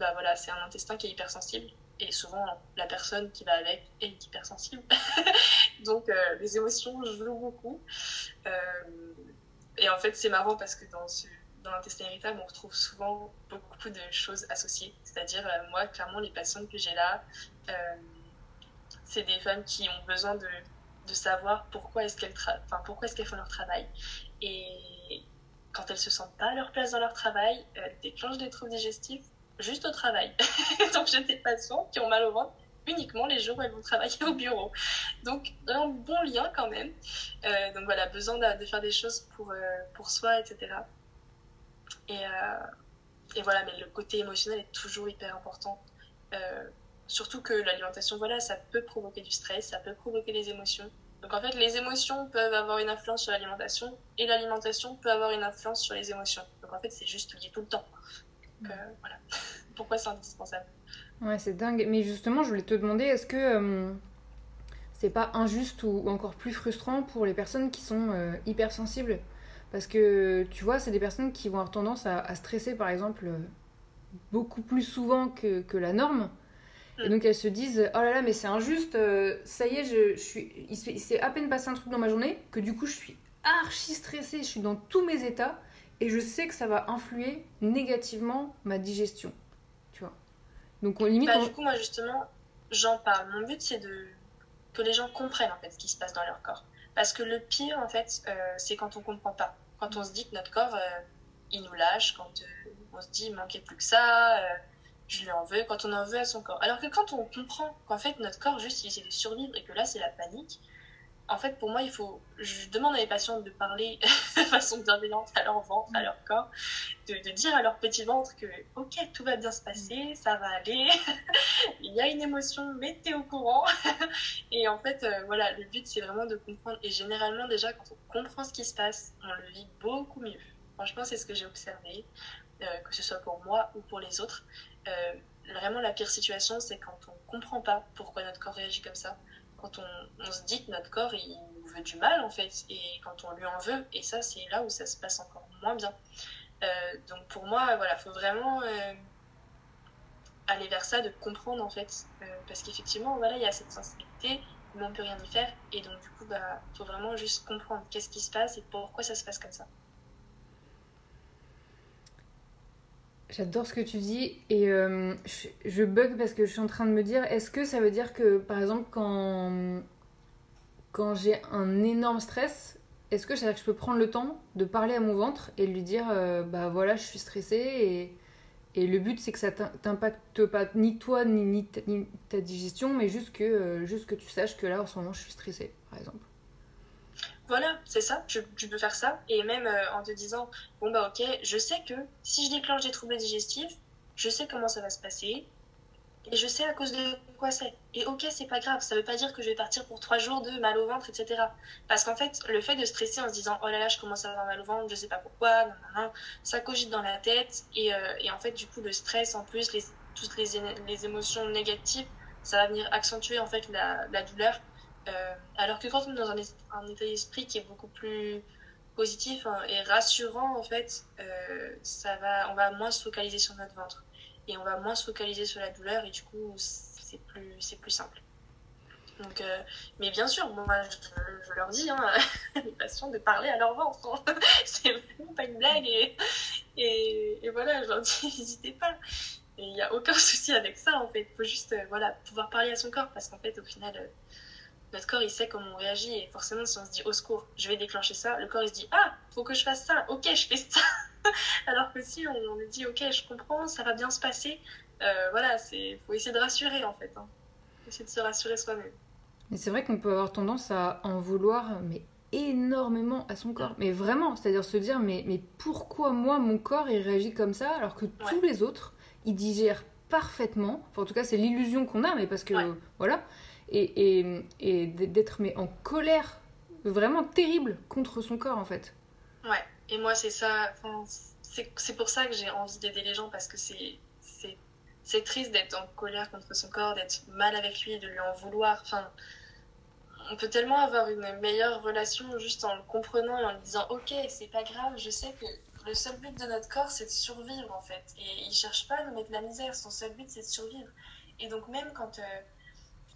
Speaker 2: bah voilà, c'est un intestin qui est hypersensible. Et souvent, la personne qui va avec est hypersensible. [LAUGHS] Donc, les émotions jouent beaucoup. et en fait, c'est marrant parce que dans dans l'intestin irritable, on retrouve souvent beaucoup de choses associées. C'est-à-dire, euh, moi, clairement, les patientes que j'ai là, euh, c'est des femmes qui ont besoin de, de savoir pourquoi est-ce qu'elles est-ce font leur travail. Et quand elles se sentent pas à leur place dans leur travail, elles déclenchent des troubles digestifs juste au travail. [LAUGHS] Donc, j'ai des patients qui ont mal au ventre uniquement les jours où elles vont travailler au bureau. Donc, un bon lien quand même. Euh, donc voilà, besoin de, faire des choses pour, pour soi, etc. Et, euh, et voilà, mais le côté émotionnel est toujours hyper important. Euh, surtout que l'alimentation, voilà, ça peut provoquer du stress, ça peut provoquer des émotions. Donc en fait, les émotions peuvent avoir une influence sur l'alimentation et l'alimentation peut avoir une influence sur les émotions. Donc en fait, c'est juste lié tout le temps. Donc, euh, voilà. [LAUGHS] Pourquoi c'est indispensable?
Speaker 1: Ouais, c'est dingue. Mais justement, je voulais te demander, est-ce que c'est pas injuste ou, encore plus frustrant pour les personnes qui sont hypersensibles? Parce que tu vois, c'est des personnes qui vont avoir tendance à, stresser, par exemple, beaucoup plus souvent que, que la norme. Et donc elles se disent Oh là là, mais c'est injuste, euh, ça y est, je, je suis... il s'est à peine passé un truc dans ma journée que du coup je suis archi stressée, je suis dans tous mes états et je sais que ça va influer négativement ma digestion. Tu vois
Speaker 2: Donc on limite. Bah, Du coup, moi justement, j'en parle. Mon but c'est de que les gens comprennent en fait ce qui se passe dans leur corps. Parce que le pire, en fait, euh, c'est quand on comprend pas. Quand on se dit que notre corps, euh, il nous lâche, quand euh, on se dit, il manquait plus que ça, je lui en veux, quand on en veut à son corps. Alors que quand on comprend qu'en fait, notre corps, juste, il essaie de survivre et que là, c'est la panique, en fait, pour moi, il faut. Je demande à mes patients de parler [LAUGHS] de façon bienveillante à leur ventre, à leur corps, de, dire à leur petit ventre que, ok, tout va bien se passer, ça va aller, [LAUGHS] il y a une émotion, mais t'es au courant. [LAUGHS] et en fait, euh, voilà, le but, c'est vraiment de comprendre. Et généralement, déjà, quand on comprend ce qui se passe, on le vit beaucoup mieux. Franchement, c'est ce que j'ai observé, euh, que ce soit pour moi ou pour les autres. Euh, vraiment, la pire situation, c'est quand on comprend pas pourquoi notre corps réagit comme ça quand on, se dit que notre corps il veut du mal en fait et quand on lui en veut et ça c'est là où ça se passe encore moins bien. Euh, donc pour moi voilà faut vraiment euh, aller vers ça de comprendre en fait euh, parce qu'effectivement voilà il y a cette sensibilité mais on peut rien y faire et donc du coup bah faut vraiment juste comprendre qu'est-ce qui se passe et pourquoi ça se passe comme ça
Speaker 1: J'adore ce que tu dis et euh, je, bug parce que je suis en train de me dire est-ce que ça veut dire que par exemple quand, quand j'ai un énorme stress, est-ce que, que je peux prendre le temps de parler à mon ventre et lui dire euh, bah voilà je suis stressée et, et le but c'est que ça t'impacte pas ni toi ni, ta, digestion mais juste que, euh, juste que tu saches que là en ce moment je suis stressée par exemple.
Speaker 2: Voilà, c'est ça, tu, peux faire ça. Et même euh, en te disant, bon bah ok, je sais que si je déclenche des troubles digestifs, je sais comment ça va se passer. Et je sais à cause de quoi c'est. Et ok, c'est pas grave, ça veut pas dire que je vais partir pour trois jours de mal au ventre, etc. Parce qu'en fait, le fait de stresser en se disant, oh là là, je commence à avoir mal au ventre, je sais pas pourquoi, non, non, non, ça cogite dans la tête. Et, euh, et, en fait, du coup, le stress, en plus, toutes les, émotions négatives, ça va venir accentuer en fait la douleur euh, alors que quand on est dans un, état d'esprit qui est beaucoup plus positif hein, et rassurant, en fait, euh, ça va, on va moins se focaliser sur notre ventre et on va moins se focaliser sur la douleur et du coup, c'est plus, plus simple. Donc, euh, mais bien sûr, moi, je, leur dis, hein, [LAUGHS] les patients, de parler à leur ventre. Hein. [LAUGHS] c'est vraiment pas une blague. Et, et, voilà, je leur dis, [LAUGHS] n'hésitez pas. Il n'y a aucun souci avec ça, en fait. Il faut juste voilà, pouvoir parler à son corps, parce qu'en fait, au final, notre corps, il sait comment on réagit. Et forcément, si on se dit au secours, je vais déclencher ça, le corps, il se dit ah, faut que je fasse ça, ok, je fais ça. [LAUGHS] Alors que si on, on dit ok, je comprends, ça va bien se passer, voilà, il faut essayer de rassurer, en fait. Hein. Essayer de se rassurer soi-même.
Speaker 1: Mais c'est vrai qu'on peut avoir tendance à en vouloir, mais énormément à son corps. Mais vraiment, c'est-à-dire se dire, mais, mais pourquoi moi, mon corps, il réagit comme ça, alors que tous les autres, ils digèrent parfaitement. Enfin, en tout cas, c'est l'illusion qu'on a, mais parce que, voilà. Et, et, et d'être mais en colère vraiment terrible contre son corps, en fait.
Speaker 2: Ouais, et moi, c'est ça. c'est pour ça que j'ai envie d'aider les gens, parce que c'est c'est triste d'être en colère contre son corps, d'être mal avec lui, de lui en vouloir. Enfin, on peut tellement avoir une meilleure relation juste en le comprenant et en lui disant ok c'est pas grave je sais que le seul but de notre corps c'est de survivre en fait et il cherche pas à nous mettre la misère son seul but c'est de survivre et donc même quand euh,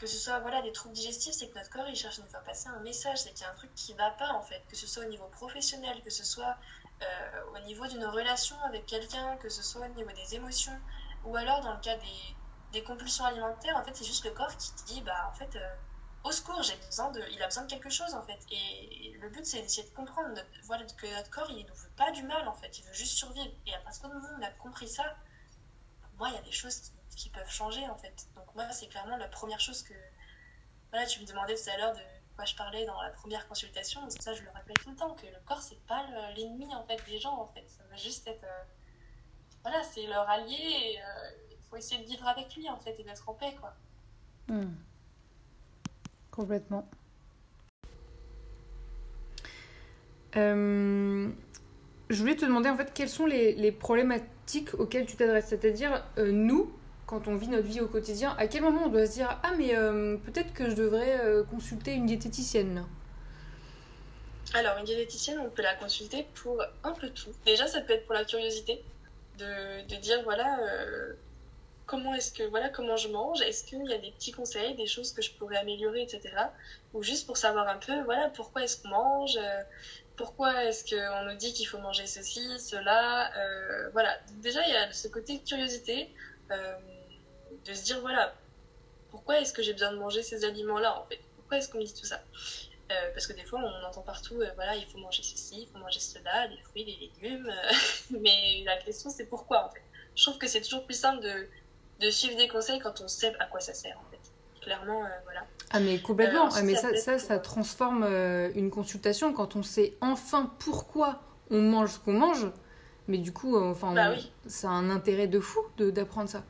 Speaker 2: que ce soit voilà des troubles digestifs c'est que notre corps il cherche à nous faire passer un message c'est qu'il y a un truc qui va pas en fait que ce soit au niveau professionnel que ce soit euh, au niveau d'une relation avec quelqu'un que ce soit au niveau des émotions ou alors dans le cas des, des compulsions alimentaires en fait c'est juste le corps qui te dit bah en fait euh, au secours, j'ai besoin de, il a besoin de quelque chose en fait. Et le but c'est d'essayer de comprendre voilà, que notre corps il ne veut pas du mal en fait, il veut juste survivre. Et à partir du moment où on a compris ça, moi il y a des choses qui, peuvent changer en fait. Donc moi c'est clairement la première chose que, voilà, tu me demandais tout à l'heure de quoi je parlais dans la première consultation. Ça je le rappelle tout le temps que le corps c'est pas l'ennemi en fait des gens en fait. Ça va juste être, euh, voilà, c'est leur allié. Et, euh, il faut essayer de vivre avec lui en fait et d'être en paix quoi.
Speaker 1: Hmm. Complètement. Euh, je voulais te demander en fait quelles sont les, problématiques auxquelles tu t'adresses, c'est-à-dire nous, quand on vit notre vie au quotidien, à quel moment on doit se dire ah mais euh, peut-être que je devrais consulter une diététicienne?
Speaker 2: Alors une diététicienne, on peut la consulter pour un peu tout. Déjà, ça peut être pour la curiosité, de, de dire voilà comment est-ce que voilà comment je mange est-ce qu'il y a des petits conseils des choses que je pourrais améliorer etc ou juste pour savoir un peu voilà pourquoi est-ce qu'on mange euh, pourquoi est-ce qu'on nous dit qu'il faut manger ceci cela euh, voilà déjà il y a ce côté curiosité euh, de se dire voilà pourquoi est-ce que j'ai besoin de manger ces aliments là en fait? Pourquoi est-ce qu'on me dit tout ça? Parce que des fois on entend partout voilà il faut manger ceci il faut manger cela les fruits les légumes [LAUGHS] mais la question c'est pourquoi en fait? Je trouve que c'est toujours plus simple de de suivre des conseils quand on sait à quoi ça sert en fait. Clairement, euh, voilà.
Speaker 1: Ah mais complètement, ah, mais ça, ça, ça, transforme euh, une consultation quand on sait enfin pourquoi on mange ce qu'on mange. Mais du coup, euh, enfin, bah ça a un intérêt de fou d'apprendre ça.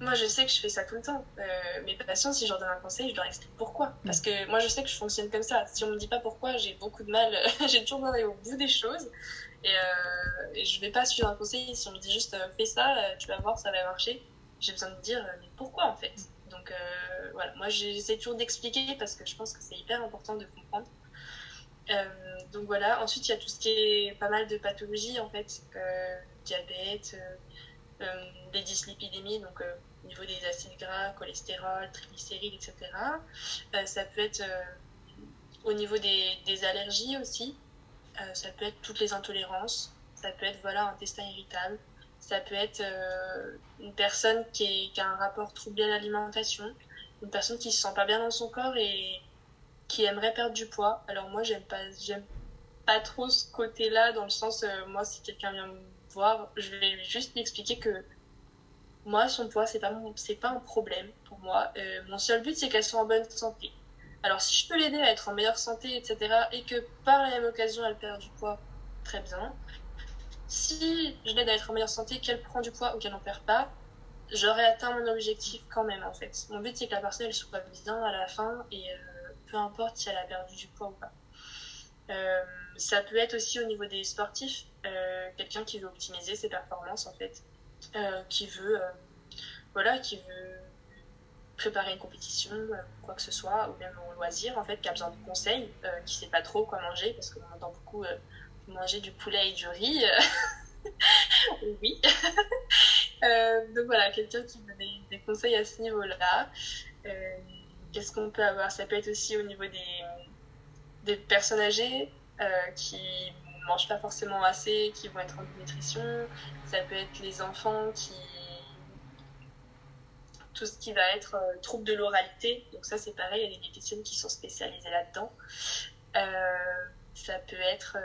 Speaker 2: Moi, je sais que je fais ça tout le temps. mes patients, si je leur donne un conseil, je leur explique pourquoi. Parce que moi, je sais que je fonctionne comme ça. Si on me dit pas pourquoi, j'ai beaucoup de mal. [LAUGHS] j'ai toujours besoin d'aller au bout des choses. Et, et, je vais pas suivre un conseil. Si on me dit juste fais ça, tu vas voir, ça va marcher j'ai besoin de dire mais pourquoi en fait? Donc euh, voilà, moi j'essaie toujours d'expliquer parce que je pense que c'est hyper important de comprendre. Euh, donc voilà, ensuite il y a tout ce qui est pas mal de pathologies en fait, euh, diabète, les dyslipidémies, donc au niveau des acides gras, cholestérol, triglycérides, etc. ça peut être au niveau des, des allergies aussi, ça peut être toutes les intolérances, ça peut être voilà, un intestin irritable, ça peut être euh, une personne qui, a un rapport troublé à l'alimentation, une personne qui se sent pas bien dans son corps et qui aimerait perdre du poids. Alors moi, j'aime pas, pas trop ce côté-là dans le sens, euh, moi, si quelqu'un vient me je vais juste lui expliquer que moi, son poids, c'est pas pas un problème pour moi. Euh, mon seul but, c'est qu'elle soit en bonne santé. Alors, si je peux l'aider à être en meilleure santé, etc., et que par la même occasion, elle perd du poids, très bien si je l'aide à être en meilleure santé, qu'elle prend du poids ou qu'elle n'en perd pas, j'aurais atteint mon objectif quand même en fait. Mon but c'est que la personne elle soit bien à la fin et euh, peu importe si elle a perdu du poids ou pas. Euh, ça peut être aussi au niveau des sportifs, euh, quelqu'un qui veut optimiser ses performances en fait, qui veut voilà, qui veut préparer une compétition, quoi que ce soit, ou même en loisir en fait, qui a besoin de conseils, qui sait pas trop quoi manger parce qu'on entend beaucoup manger du poulet et du riz. [LAUGHS] oui. [LAUGHS] Euh, donc voilà, quelqu'un qui me donne des, conseils à ce niveau-là. Euh, qu'est-ce qu'on peut avoir? Ça peut être aussi au niveau des, des personnes âgées euh, qui ne mangent pas forcément assez, qui vont être en nutrition. Ça peut être les enfants qui, tout ce qui va être euh, trouble de l'oralité. Donc ça, c'est pareil, il y a des diététiciennes qui sont spécialisées là-dedans. ça peut être...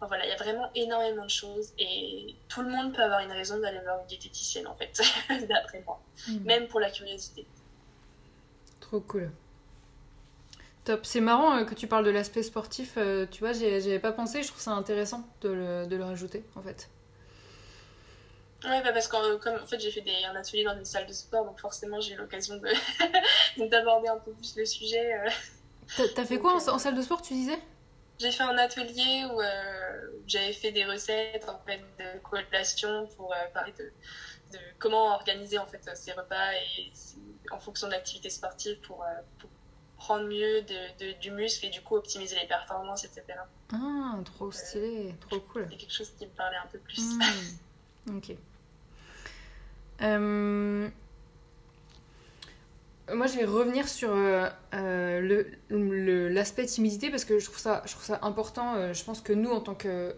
Speaker 2: voilà, il y a vraiment énormément de choses et tout le monde peut avoir une raison d'aller voir une diététicienne en fait, [LAUGHS] d'après moi, mmh. même pour la curiosité.
Speaker 1: Trop cool. Top. C'est marrant euh, que tu parles de l'aspect sportif. Euh, tu vois, j'y avais pas pensé. Je trouve ça intéressant de le, de le rajouter, en fait.
Speaker 2: Ouais, bah parce que euh, comme en fait j'ai fait des, un atelier dans une salle de sport, donc forcément j'ai eu l'occasion de [LAUGHS] d'aborder un peu plus le sujet.
Speaker 1: T'as fait quoi en, salle de sport, tu disais?
Speaker 2: J'ai fait un atelier où j'avais fait des recettes en fait de collation pour parler de, de, comment organiser en fait ses repas et en fonction de l'activité sportive pour, pour prendre mieux de, du muscle et du coup optimiser les performances, etc.
Speaker 1: Ah, trop stylé, trop cool.
Speaker 2: C'est quelque chose qui me parlait un peu plus.
Speaker 1: Hmm. [LAUGHS] ok. Euh, moi, je vais revenir sur euh, euh, le l'aspect timidité parce que je trouve ça, je trouve ça important. je pense que nous, en tant que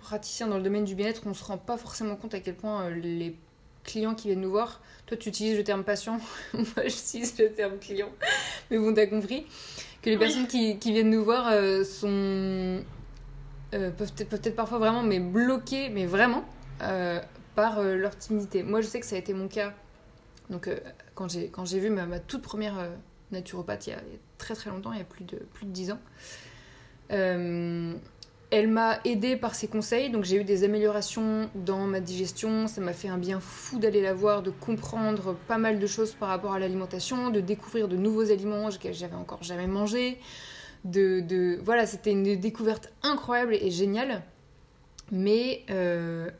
Speaker 1: praticiens dans le domaine du bien-être, on ne se rend pas forcément compte à quel point les clients qui viennent nous voir. Toi, tu utilises le terme patient, [LAUGHS] moi, j'utilise le terme client. Mais bon, t'as compris que les personnes qui, qui, viennent nous voir euh, sont euh, peuvent peut-être parfois vraiment mais bloquées, mais vraiment euh, par leur timidité. Moi, je sais que ça a été mon cas. Donc, quand j'ai quand j'ai vu ma, ma, toute première naturopathe il y, a, très très longtemps, il y a plus de plus de 10 ans. Elle m'a aidée par ses conseils, donc j'ai eu des améliorations dans ma digestion. Ça m'a fait un bien fou d'aller la voir, de comprendre pas mal de choses par rapport à l'alimentation, de découvrir de nouveaux aliments que j'avais encore jamais mangés. De, de... Voilà, c'était une découverte incroyable et géniale. Mais euh,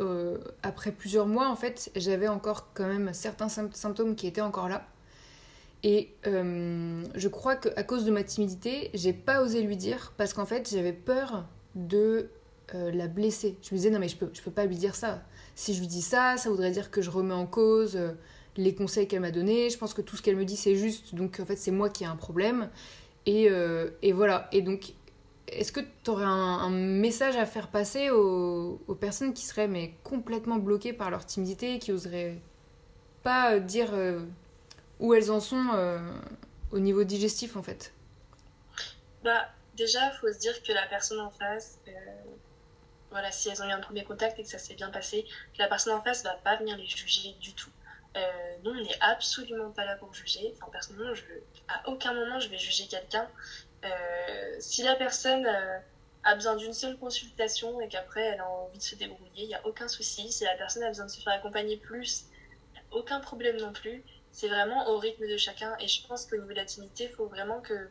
Speaker 1: euh, après plusieurs mois, en fait, j'avais encore quand même certains symptômes qui étaient encore là. Et euh, je crois qu'à cause de ma timidité, j'ai pas osé lui dire parce qu'en fait j'avais peur de euh, la blesser. Je me disais non mais je peux, peux pas lui dire ça. Si je lui dis ça, ça voudrait dire que je remets en cause euh, les conseils qu'elle m'a donnés. Je pense que tout ce qu'elle me dit c'est juste, donc en fait c'est moi qui ai un problème. Et, voilà. Et donc est-ce que tu aurais un, message à faire passer aux, aux, personnes qui seraient mais complètement bloquées par leur timidité, qui oseraient pas dire où elles en sont euh, au niveau digestif en fait
Speaker 2: Bah déjà, il faut se dire que la personne en face, euh, voilà, si elles ont eu un premier contact et que ça s'est bien passé, la personne en face va pas venir les juger du tout. Euh, nous, on n'est absolument pas là pour juger. Enfin, personnellement, je, à aucun moment je vais juger quelqu'un. si la personne a besoin d'une seule consultation et qu'après elle a envie de se débrouiller, il n'y a aucun souci. Si la personne a besoin de se faire accompagner plus, aucun problème non plus c'est vraiment au rythme de chacun. Et je pense qu'au niveau de la il faut vraiment que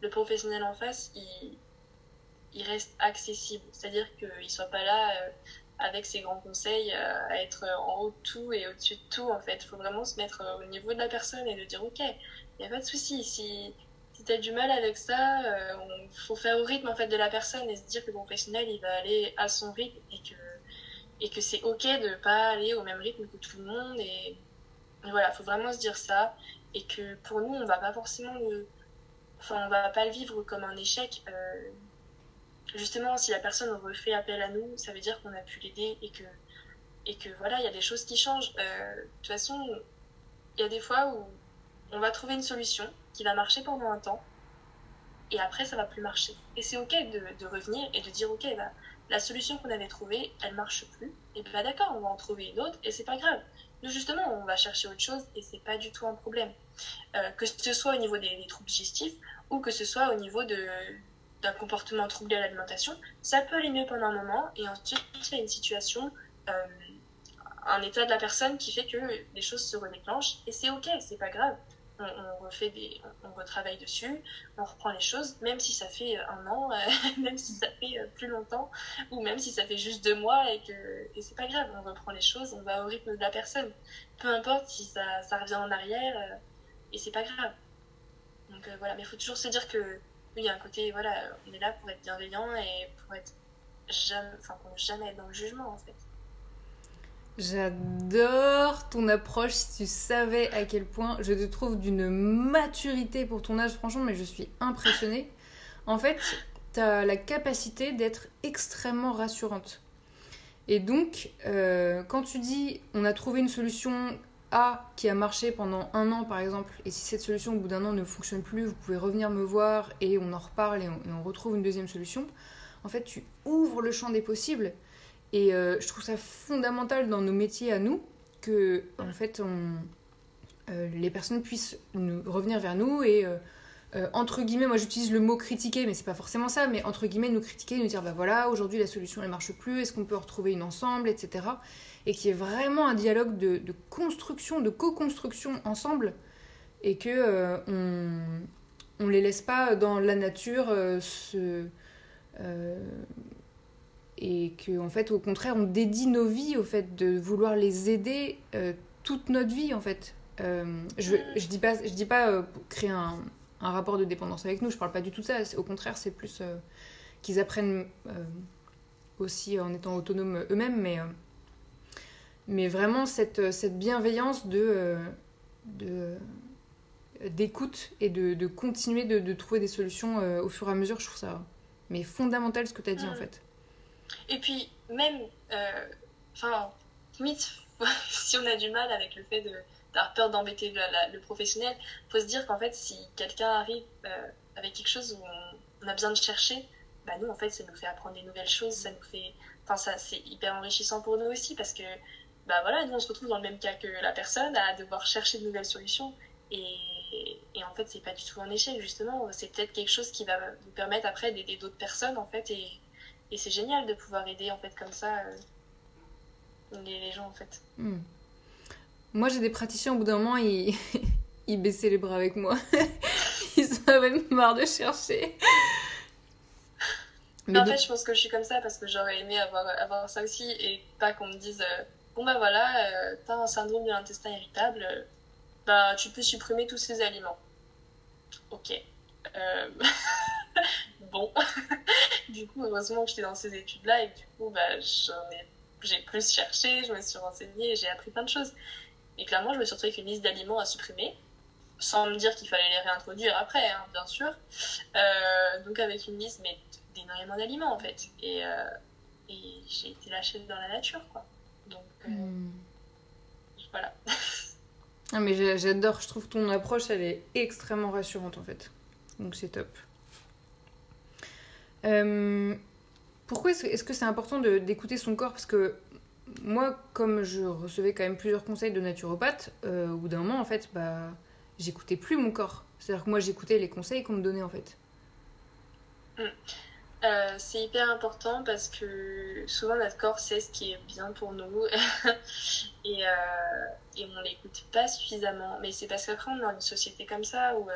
Speaker 2: le professionnel en face, il, reste accessible. C'est-à-dire qu'il ne soit pas là euh, avec ses grands conseils euh, à être en haut de tout et au-dessus de tout. En fait, il faut vraiment se mettre euh, au niveau de la personne et de dire, OK, il n'y a pas de souci. Si, si tu as du mal avec ça, il faut faire au rythme en fait, de la personne et se dire que le professionnel, il va aller à son rythme et que, c'est OK de ne pas aller au même rythme que tout le monde. Voilà, faut vraiment se dire ça et que pour nous, on va pas forcément le, enfin, on va pas le vivre comme un échec. Euh, justement, si la personne refait appel à nous, ça veut dire qu'on a pu l'aider et que, et que voilà, il y a des choses qui changent. Euh, de toute façon, il y a des fois où on va trouver une solution qui va marcher pendant un temps et après ça va plus marcher. Et c'est ok de, de, revenir et de dire ok, bah, la solution qu'on avait trouvée, elle marche plus. Et bah d'accord, on va en trouver une autre et c'est pas grave. Nous, justement, on va chercher autre chose et c'est pas du tout un problème. Euh, que ce soit au niveau des, troubles digestifs ou que ce soit au niveau d'un comportement troublé à l'alimentation, ça peut aller mieux pendant un moment et ensuite il y a une situation, euh, un état de la personne qui fait que les choses se redéclenchent et c'est ok, c'est pas grave on, refait des, on, retravaille dessus, on reprend les choses, même si ça fait euh, un an, euh, [LAUGHS] même si ça fait euh, plus longtemps, ou même si ça fait juste deux mois et que et c'est pas grave, on reprend les choses, on va au rythme de la personne. Peu importe si ça, ça revient en arrière, et c'est pas grave. Donc voilà, mais il faut toujours se dire que il y a un côté, voilà, on est là pour être bienveillant et pour être jamais, enfin, pour jamais être dans le jugement en fait.
Speaker 1: J'adore ton approche. Si tu savais à quel point je te trouve d'une maturité pour ton âge, franchement, mais je suis impressionnée. En fait, tu as la capacité d'être extrêmement rassurante. Et donc, euh, quand tu dis on a trouvé une solution A qui a marché pendant un an par exemple, et si cette solution au bout d'un an ne fonctionne plus, vous pouvez revenir me voir et on en reparle et on, retrouve une deuxième solution. En fait, tu ouvres le champ des possibles. Et euh, je trouve ça fondamental dans nos métiers à nous que en fait euh, les personnes puissent revenir vers nous et euh, entre guillemets, moi j'utilise le mot critiquer, mais c'est pas forcément ça, mais entre guillemets nous critiquer, nous dire bah voilà aujourd'hui la solution elle marche plus, est-ce qu'on peut retrouver une ensemble, etc et qui est vraiment un dialogue de, construction, de co-construction ensemble, et que on, on les laisse pas dans la nature se, et que en fait au contraire on dédie nos vies au fait de vouloir les aider toute notre vie en fait. je, je dis pas je dis pas créer un, un, rapport de dépendance avec nous, je parle pas du tout de ça. Au contraire, c'est plus qu'ils apprennent aussi en étant autonomes eux-mêmes, mais mais vraiment cette, cette bienveillance de, euh, d'écoute et de, de continuer de, de, trouver des solutions euh, au fur et à mesure, je trouve ça mais fondamental ce que tu as dit en mm. fait.
Speaker 2: Et puis même, euh, enfin, limite, [LAUGHS] si on a du mal avec le fait d'avoir peur d'embêter le, professionnel, faut se dire qu'en fait si quelqu'un arrive avec quelque chose où on, a besoin de chercher, bah nous en fait ça nous fait apprendre des nouvelles choses, ça nous fait, enfin ça c'est hyper enrichissant pour nous aussi parce que bah voilà, nous on se retrouve dans le même cas que la personne à devoir chercher de nouvelles solutions. Et, et en fait, c'est pas du tout un échec, justement. C'est peut-être quelque chose qui va nous permettre après d'aider d'autres personnes, en fait. Et c'est génial de pouvoir aider, en fait, comme ça, euh, les, gens, en fait.
Speaker 1: Hmm. Moi, j'ai des praticiens, au bout d'un moment, ils, [LAUGHS] ils baissaient les bras avec moi. [LAUGHS] ils avaient marre de chercher.
Speaker 2: Mais en fait, je pense que je suis comme ça parce que j'aurais aimé avoir, avoir ça aussi et pas qu'on me dise. Euh, bon bah voilà, euh, t'as un syndrome de l'intestin irritable, euh, bah tu peux supprimer tous ces aliments. Ok. [LAUGHS] Euh, bon. [LAUGHS] du coup, heureusement que j'étais dans ces études-là et du coup, bah, j'en ai, j'ai plus cherché, je me suis renseignée et j'ai appris plein de choses. Et clairement, je me suis retrouvée avec une liste d'aliments à supprimer, sans me dire qu'il fallait les réintroduire après, hein, bien sûr. donc avec une liste, mais d'énormément d'aliments en fait. Et, et j'ai été lâchée dans la nature, quoi. Donc euh, hmm. voilà. [LAUGHS]
Speaker 1: Ah mais j'adore, je trouve ton approche elle est extrêmement rassurante en fait. Donc c'est top. Euh, pourquoi est-ce que c'est important d'écouter son corps? Parce que moi, comme je recevais quand même plusieurs conseils de naturopathe, euh, au bout d'un moment en fait, bah, j'écoutais plus mon corps. C'est-à-dire que moi j'écoutais les conseils qu'on me donnait en fait.
Speaker 2: Hmm. Euh, c'est hyper important parce que souvent notre corps sait ce qui est bien pour nous [LAUGHS] et, euh, et on l'écoute pas suffisamment. Mais c'est parce qu'après on est dans une société comme ça où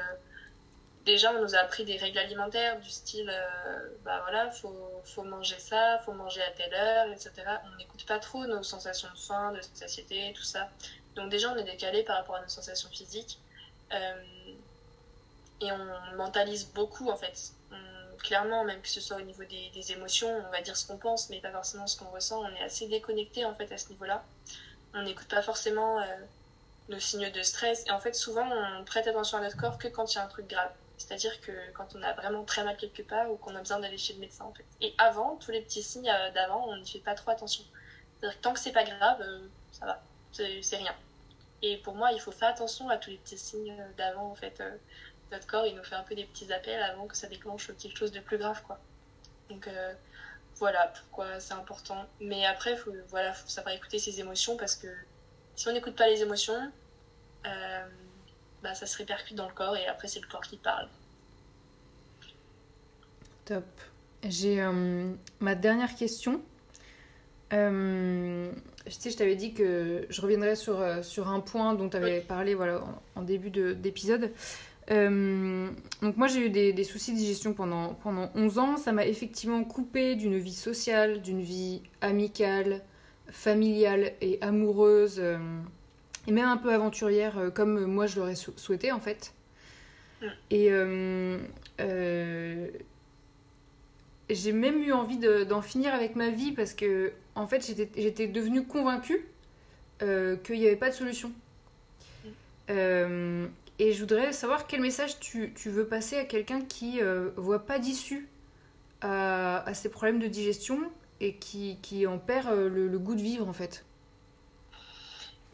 Speaker 2: déjà on nous a appris des règles alimentaires du style euh, bah voilà faut, manger ça, faut manger à telle heure, etc. On n'écoute pas trop nos sensations de faim, de satiété, tout ça. Donc déjà on est décalé par rapport à nos sensations physiques et on mentalise beaucoup en fait clairement, même que ce soit au niveau des, émotions, on va dire ce qu'on pense, mais pas forcément ce qu'on ressent. On est assez déconnecté en fait à ce niveau-là. On n'écoute pas forcément euh, nos signes de stress. Et en fait, souvent, on prête attention à notre corps que quand il y a un truc grave. C'est-à-dire que quand on a vraiment très mal quelque part ou qu'on a besoin d'aller chez le médecin en fait. Et avant, tous les petits signes euh, d'avant, on n'y fait pas trop attention. C'est-à-dire que tant que c'est pas grave, euh, ça va, c'est rien. Et pour moi, il faut faire attention à tous les petits signes d'avant en fait notre corps, il nous fait un peu des petits appels avant que ça déclenche quelque chose de plus grave, quoi. Donc euh, voilà pourquoi c'est important. Mais après, faut, voilà, faut savoir écouter ses émotions parce que si on n'écoute pas les émotions, euh, bah, ça se répercute dans le corps et après c'est le corps qui parle.
Speaker 1: Top. J'ai euh, ma dernière question. je sais, je t'avais dit que je reviendrais sur, sur un point dont tu avais parlé voilà, en, en début d'épisode. Euh, donc moi j'ai eu des, soucis de digestion pendant, pendant 11 ans. Ça m'a effectivement coupé d'une vie sociale, d'une vie amicale, familiale et amoureuse, euh, et même un peu aventurière, euh, comme moi je l'aurais souhaité en fait. Et j'ai même eu envie d'en finir avec ma vie parce que en fait j'étais devenue convaincue qu'il n'y avait pas de solution. Euh, et je voudrais savoir quel message tu, tu veux passer à quelqu'un qui euh, voit pas d'issue à, à, ses problèmes de digestion et qui, qui en perd euh, le, goût de vivre en fait.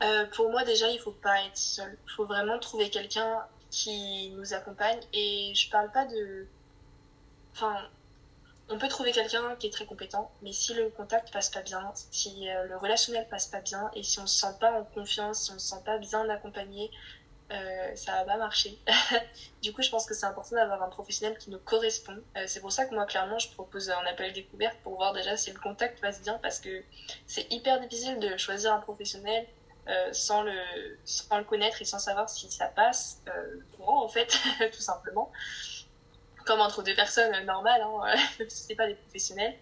Speaker 2: Euh, Pour moi, déjà, il faut pas être seul. Il faut vraiment trouver quelqu'un qui nous accompagne. Et je parle pas de. Enfin, on peut trouver quelqu'un qui est très compétent, mais si le contact passe pas bien, si euh, le relationnel passe pas bien, et si on se sent pas en confiance, si on se sent pas bien accompagné, euh, ça va pas marcher. [LAUGHS] du coup, je pense que c'est important d'avoir un professionnel qui nous correspond. Euh, c'est pour ça que moi, clairement, je propose un appel découverte pour voir déjà si le contact passe bien, parce que c'est hyper difficile de choisir un professionnel euh, sans, le, sans le connaître et sans savoir si ça passe courant, en fait, [LAUGHS] tout simplement. Comme entre deux personnes normales, hein, [LAUGHS] si c'est pas des professionnels.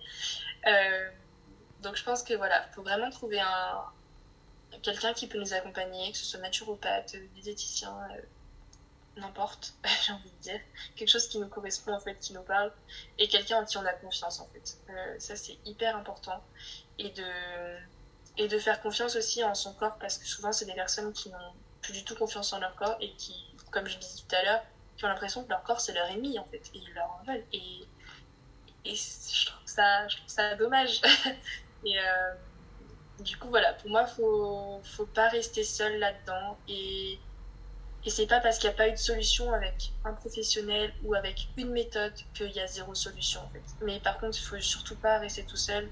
Speaker 2: donc, je pense que voilà, faut vraiment trouver un, quelqu'un qui peut nous accompagner, que ce soit naturopathe, diététicien, euh, n'importe, [LAUGHS] j'ai envie de dire. Quelque chose qui nous correspond, en fait, qui nous parle, et quelqu'un en qui on a confiance, en fait. Euh, ça, c'est hyper important. Et de, et de faire confiance aussi en son corps, parce que souvent, c'est des personnes qui n'ont plus du tout confiance en leur corps et qui, comme je disais tout à l'heure, qui ont l'impression que leur corps, c'est leur ennemi, en fait, et ils leur en veulent. Et, je, trouve ça, je trouve ça dommage. [LAUGHS] et. Euh, du coup, voilà, pour moi, faut, faut pas rester seul là-dedans. Et, et c'est pas parce qu'il n'y a pas eu de solution avec un professionnel ou avec une méthode qu'il y a zéro solution, en fait. Mais par contre, il faut surtout pas rester tout seul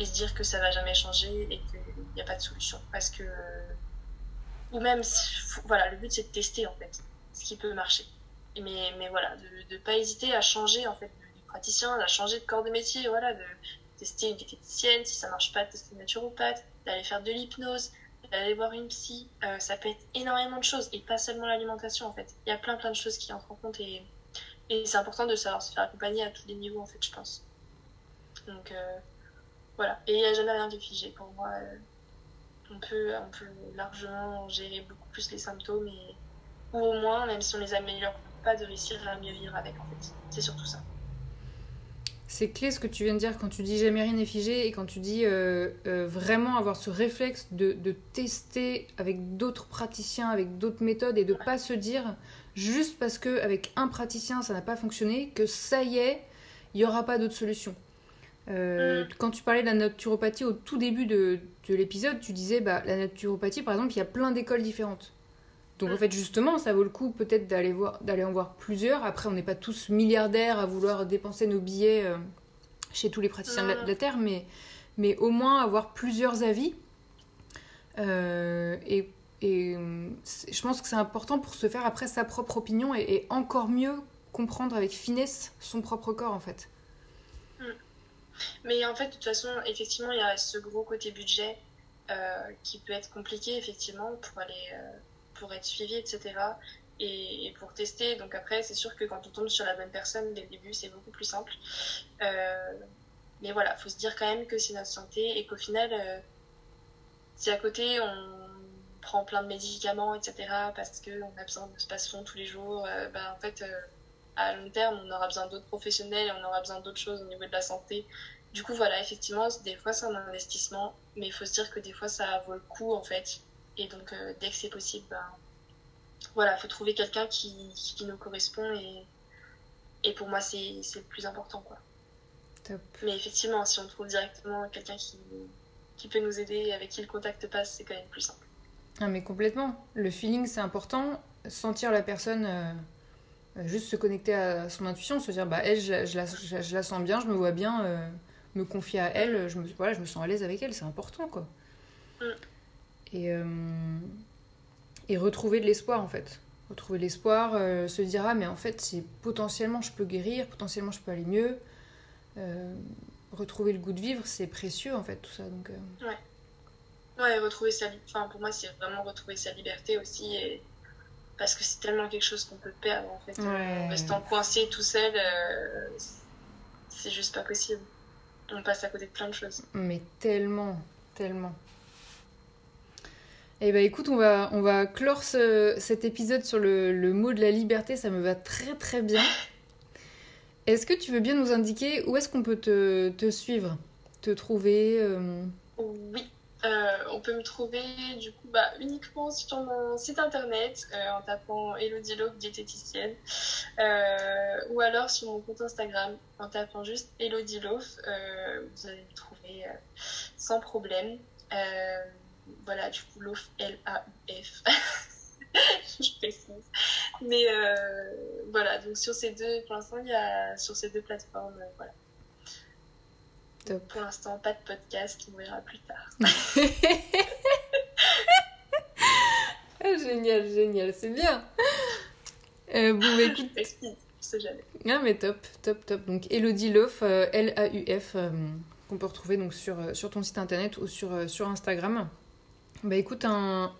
Speaker 2: et se dire que ça va jamais changer et qu'il n'y a pas de solution. Parce que. Ou même, voilà, le but c'est de tester, en fait, ce qui peut marcher. Mais, mais voilà, de ne pas hésiter à changer, en fait, de praticien, à changer de corps de métier, voilà, de, tester une diététicienne, si ça marche pas, tester une naturopathe, d'aller faire de l'hypnose, d'aller voir une psy. Euh, ça peut être énormément de choses et pas seulement l'alimentation en fait. Il y a plein plein de choses qui entrent en compte et, et c'est important de savoir se faire accompagner à tous les niveaux en fait, je pense. Donc euh, voilà. Et il n'y a jamais rien de figé pour moi. Euh, on, peut, on peut largement gérer beaucoup plus les symptômes et, ou au moins, même si on les améliore pas, de réussir à mieux vivre avec en fait. C'est surtout ça.
Speaker 1: C'est clé ce que tu viens de dire quand tu dis jamais rien n'est figé et quand tu dis euh, euh, vraiment avoir ce réflexe de, tester avec d'autres praticiens, avec d'autres méthodes et de pas se dire juste parce que avec un praticien ça n'a pas fonctionné que ça y est, il n'y aura pas d'autre solution. Euh, mm. Quand tu parlais de la naturopathie au tout début de, l'épisode, tu disais bah, la naturopathie par exemple, il y a plein d'écoles différentes. Donc en mm. fait justement, ça vaut le coup peut-être d'aller voir, d'aller en voir plusieurs. Après, on n'est pas tous milliardaires à vouloir dépenser nos billets euh, chez tous les praticiens de, la, terre, mais mais au moins avoir plusieurs avis. Euh, et, et je pense que c'est important pour se faire après sa propre opinion et, encore mieux comprendre avec finesse son propre corps en fait.
Speaker 2: Mais en fait, de toute façon, effectivement, il y a ce gros côté budget euh, qui peut être compliqué effectivement pour aller pour être suivi, etc. Et, pour tester. Donc après, c'est sûr que quand on tombe sur la bonne personne dès le début, c'est beaucoup plus simple. Euh, mais voilà, faut se dire quand même que c'est notre santé et qu'au final, euh, si à côté on prend plein de médicaments, etc., parce qu'on a besoin de se fond tous les jours, euh, ben, en fait, à long terme, on aura besoin d'autres professionnels et on aura besoin d'autres choses au niveau de la santé. Du coup, voilà, effectivement, des fois c'est un investissement, mais il faut se dire que des fois ça vaut le coup en fait. Et donc, euh, dès que c'est possible, ben, voilà, il faut trouver quelqu'un qui, qui, nous correspond et, et pour moi, c'est le plus important. Quoi. Mais effectivement, si on trouve directement quelqu'un qui, qui peut nous aider, avec qui le contact passe, c'est quand même plus simple.
Speaker 1: Ah, mais complètement. Le feeling, c'est important. Sentir la personne, euh, juste se connecter à son intuition, se dire, bah, elle, je, je, la, je, la, sens bien, je me vois bien, euh, me confier à elle, je me, voilà, je me sens à l'aise avec elle, c'est important, quoi. Mm et, euh, et retrouver de l'espoir en fait. Retrouver l'espoir, euh, se dire ah mais en fait potentiellement je peux guérir, potentiellement je peux aller mieux. Euh, retrouver le goût de vivre c'est précieux en fait tout ça donc.
Speaker 2: Ouais. Ouais retrouver sa enfin pour moi c'est vraiment retrouver sa liberté aussi et parce que c'est tellement quelque chose qu'on peut perdre en fait. En restant coincé tout seul, c'est juste pas possible. On passe à côté de plein de choses.
Speaker 1: Mais tellement, tellement. Eh ben écoute, on va, on va clore cet épisode sur le, le, mot de la liberté, ça me va très très bien. [LAUGHS] Est-ce que tu veux bien nous indiquer où est-ce qu'on peut te, te, suivre, te trouver
Speaker 2: euh? Oui, euh, on peut me trouver du coup bah, uniquement sur mon site internet euh, en tapant Elodie Love diététicienne ou alors sur mon compte Instagram en tapant juste Elodie Love, vous allez me trouver sans problème. voilà, du coup, LOF, L-A-U-F. [LAUGHS] je précise. Mais euh, voilà, donc sur ces deux, pour l'instant, il y a sur ces deux plateformes, euh, voilà. Pour l'instant, pas de podcast, on verra plus tard. [LAUGHS]
Speaker 1: ah, génial, génial, c'est bien. Euh, bon, bah, écoute.
Speaker 2: sais jamais.
Speaker 1: Ah, mais top, top, top. Donc, Elodie Lauf, L-A-U-F, qu'on peut retrouver donc sur, sur ton site internet ou sur, sur Instagram. Bah écoute, un,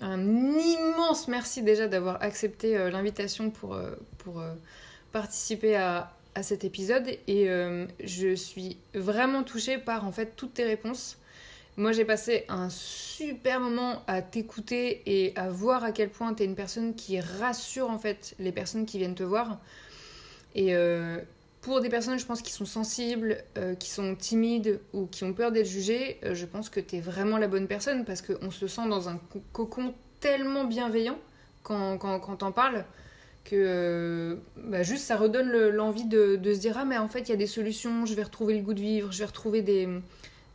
Speaker 1: immense merci déjà d'avoir accepté euh, l'invitation pour, euh, pour euh, participer à, cet épisode et je suis vraiment touchée par en fait toutes tes réponses. Moi j'ai passé un super moment à t'écouter et à voir à quel point tu es une personne qui rassure en fait les personnes qui viennent te voir. Et pour des personnes, je pense, qui sont sensibles, euh, qui sont timides ou qui ont peur d'être jugées, euh, je pense que tu es vraiment la bonne personne parce qu'on se sent dans un cocon tellement bienveillant quand, quand, quand t'en parles que euh, bah, juste ça redonne l'envie de, se dire Ah, mais en fait, il y a des solutions, je vais retrouver le goût de vivre, je vais retrouver des,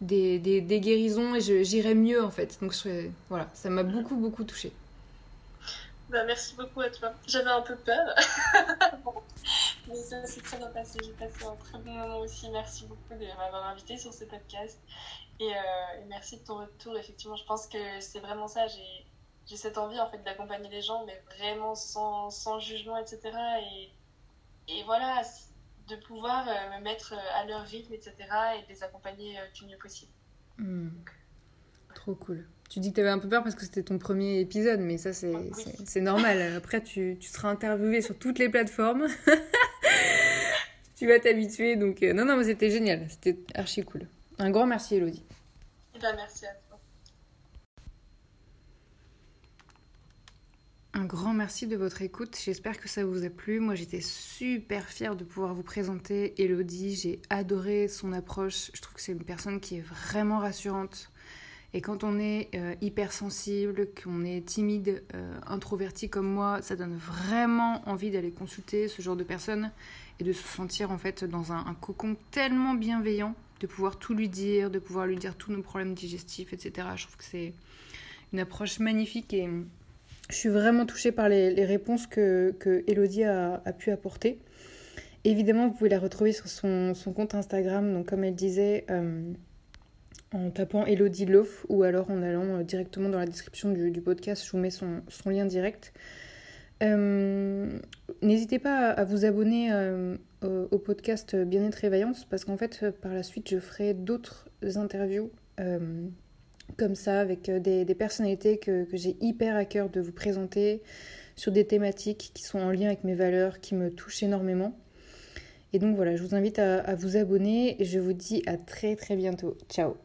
Speaker 1: des, des, guérisons et j'irai mieux en fait. Donc voilà, ça m'a beaucoup, beaucoup touchée.
Speaker 2: Bah, merci beaucoup à toi. J'avais un peu peur. [LAUGHS] Mais ça s'est très bien passé. J'ai passé un très bon moment aussi. Merci beaucoup de m'avoir invité sur ce podcast. Euh, et, merci de ton retour. Effectivement, je pense que c'est vraiment ça. J'ai, j'ai cette envie en fait d'accompagner les gens, mais vraiment sans, sans jugement, etc. Et, et voilà, de pouvoir euh, me mettre à leur rythme, etc. et de les accompagner euh, du mieux possible.
Speaker 1: Hmm. Trop cool. Tu dis que tu avais un peu peur parce que c'était ton premier épisode, mais ça, c'est normal. [LAUGHS] Après, tu, tu, seras interviewé sur toutes les plateformes. [LAUGHS] tu vas t'habituer. Donc, euh, non, non, mais c'était génial. C'était archi cool. Un grand merci, Elodie.
Speaker 2: Eh ben, merci à toi.
Speaker 1: Un grand merci de votre écoute. J'espère que ça vous a plu. Moi, j'étais super fière de pouvoir vous présenter Elodie. J'ai adoré son approche. Je trouve que c'est une personne qui est vraiment rassurante et quand on est euh, hypersensible, qu'on est timide, euh, introverti comme moi, ça donne vraiment envie d'aller consulter ce genre de personnes et de se sentir en fait dans un, cocon tellement bienveillant, de pouvoir tout lui dire, de pouvoir lui dire tous nos problèmes digestifs, etc. Je trouve que c'est une approche magnifique et je suis vraiment touchée par les, réponses que, que Elodie a, pu apporter. Évidemment, vous pouvez la retrouver sur son, compte Instagram. Donc, comme elle disait, euh, en tapant Elodie Loaf ou alors en allant euh, directement dans la description du, podcast, je vous mets son, lien direct. Euh, n'hésitez pas à, vous abonner euh, au, podcast Bien-être et Vaillance parce qu'en fait, par la suite, je ferai d'autres interviews comme ça avec des, personnalités que, j'ai hyper à cœur de vous présenter sur des thématiques qui sont en lien avec mes valeurs, qui me touchent énormément. Et donc voilà, je vous invite à vous abonner et je vous dis à très très bientôt. Ciao.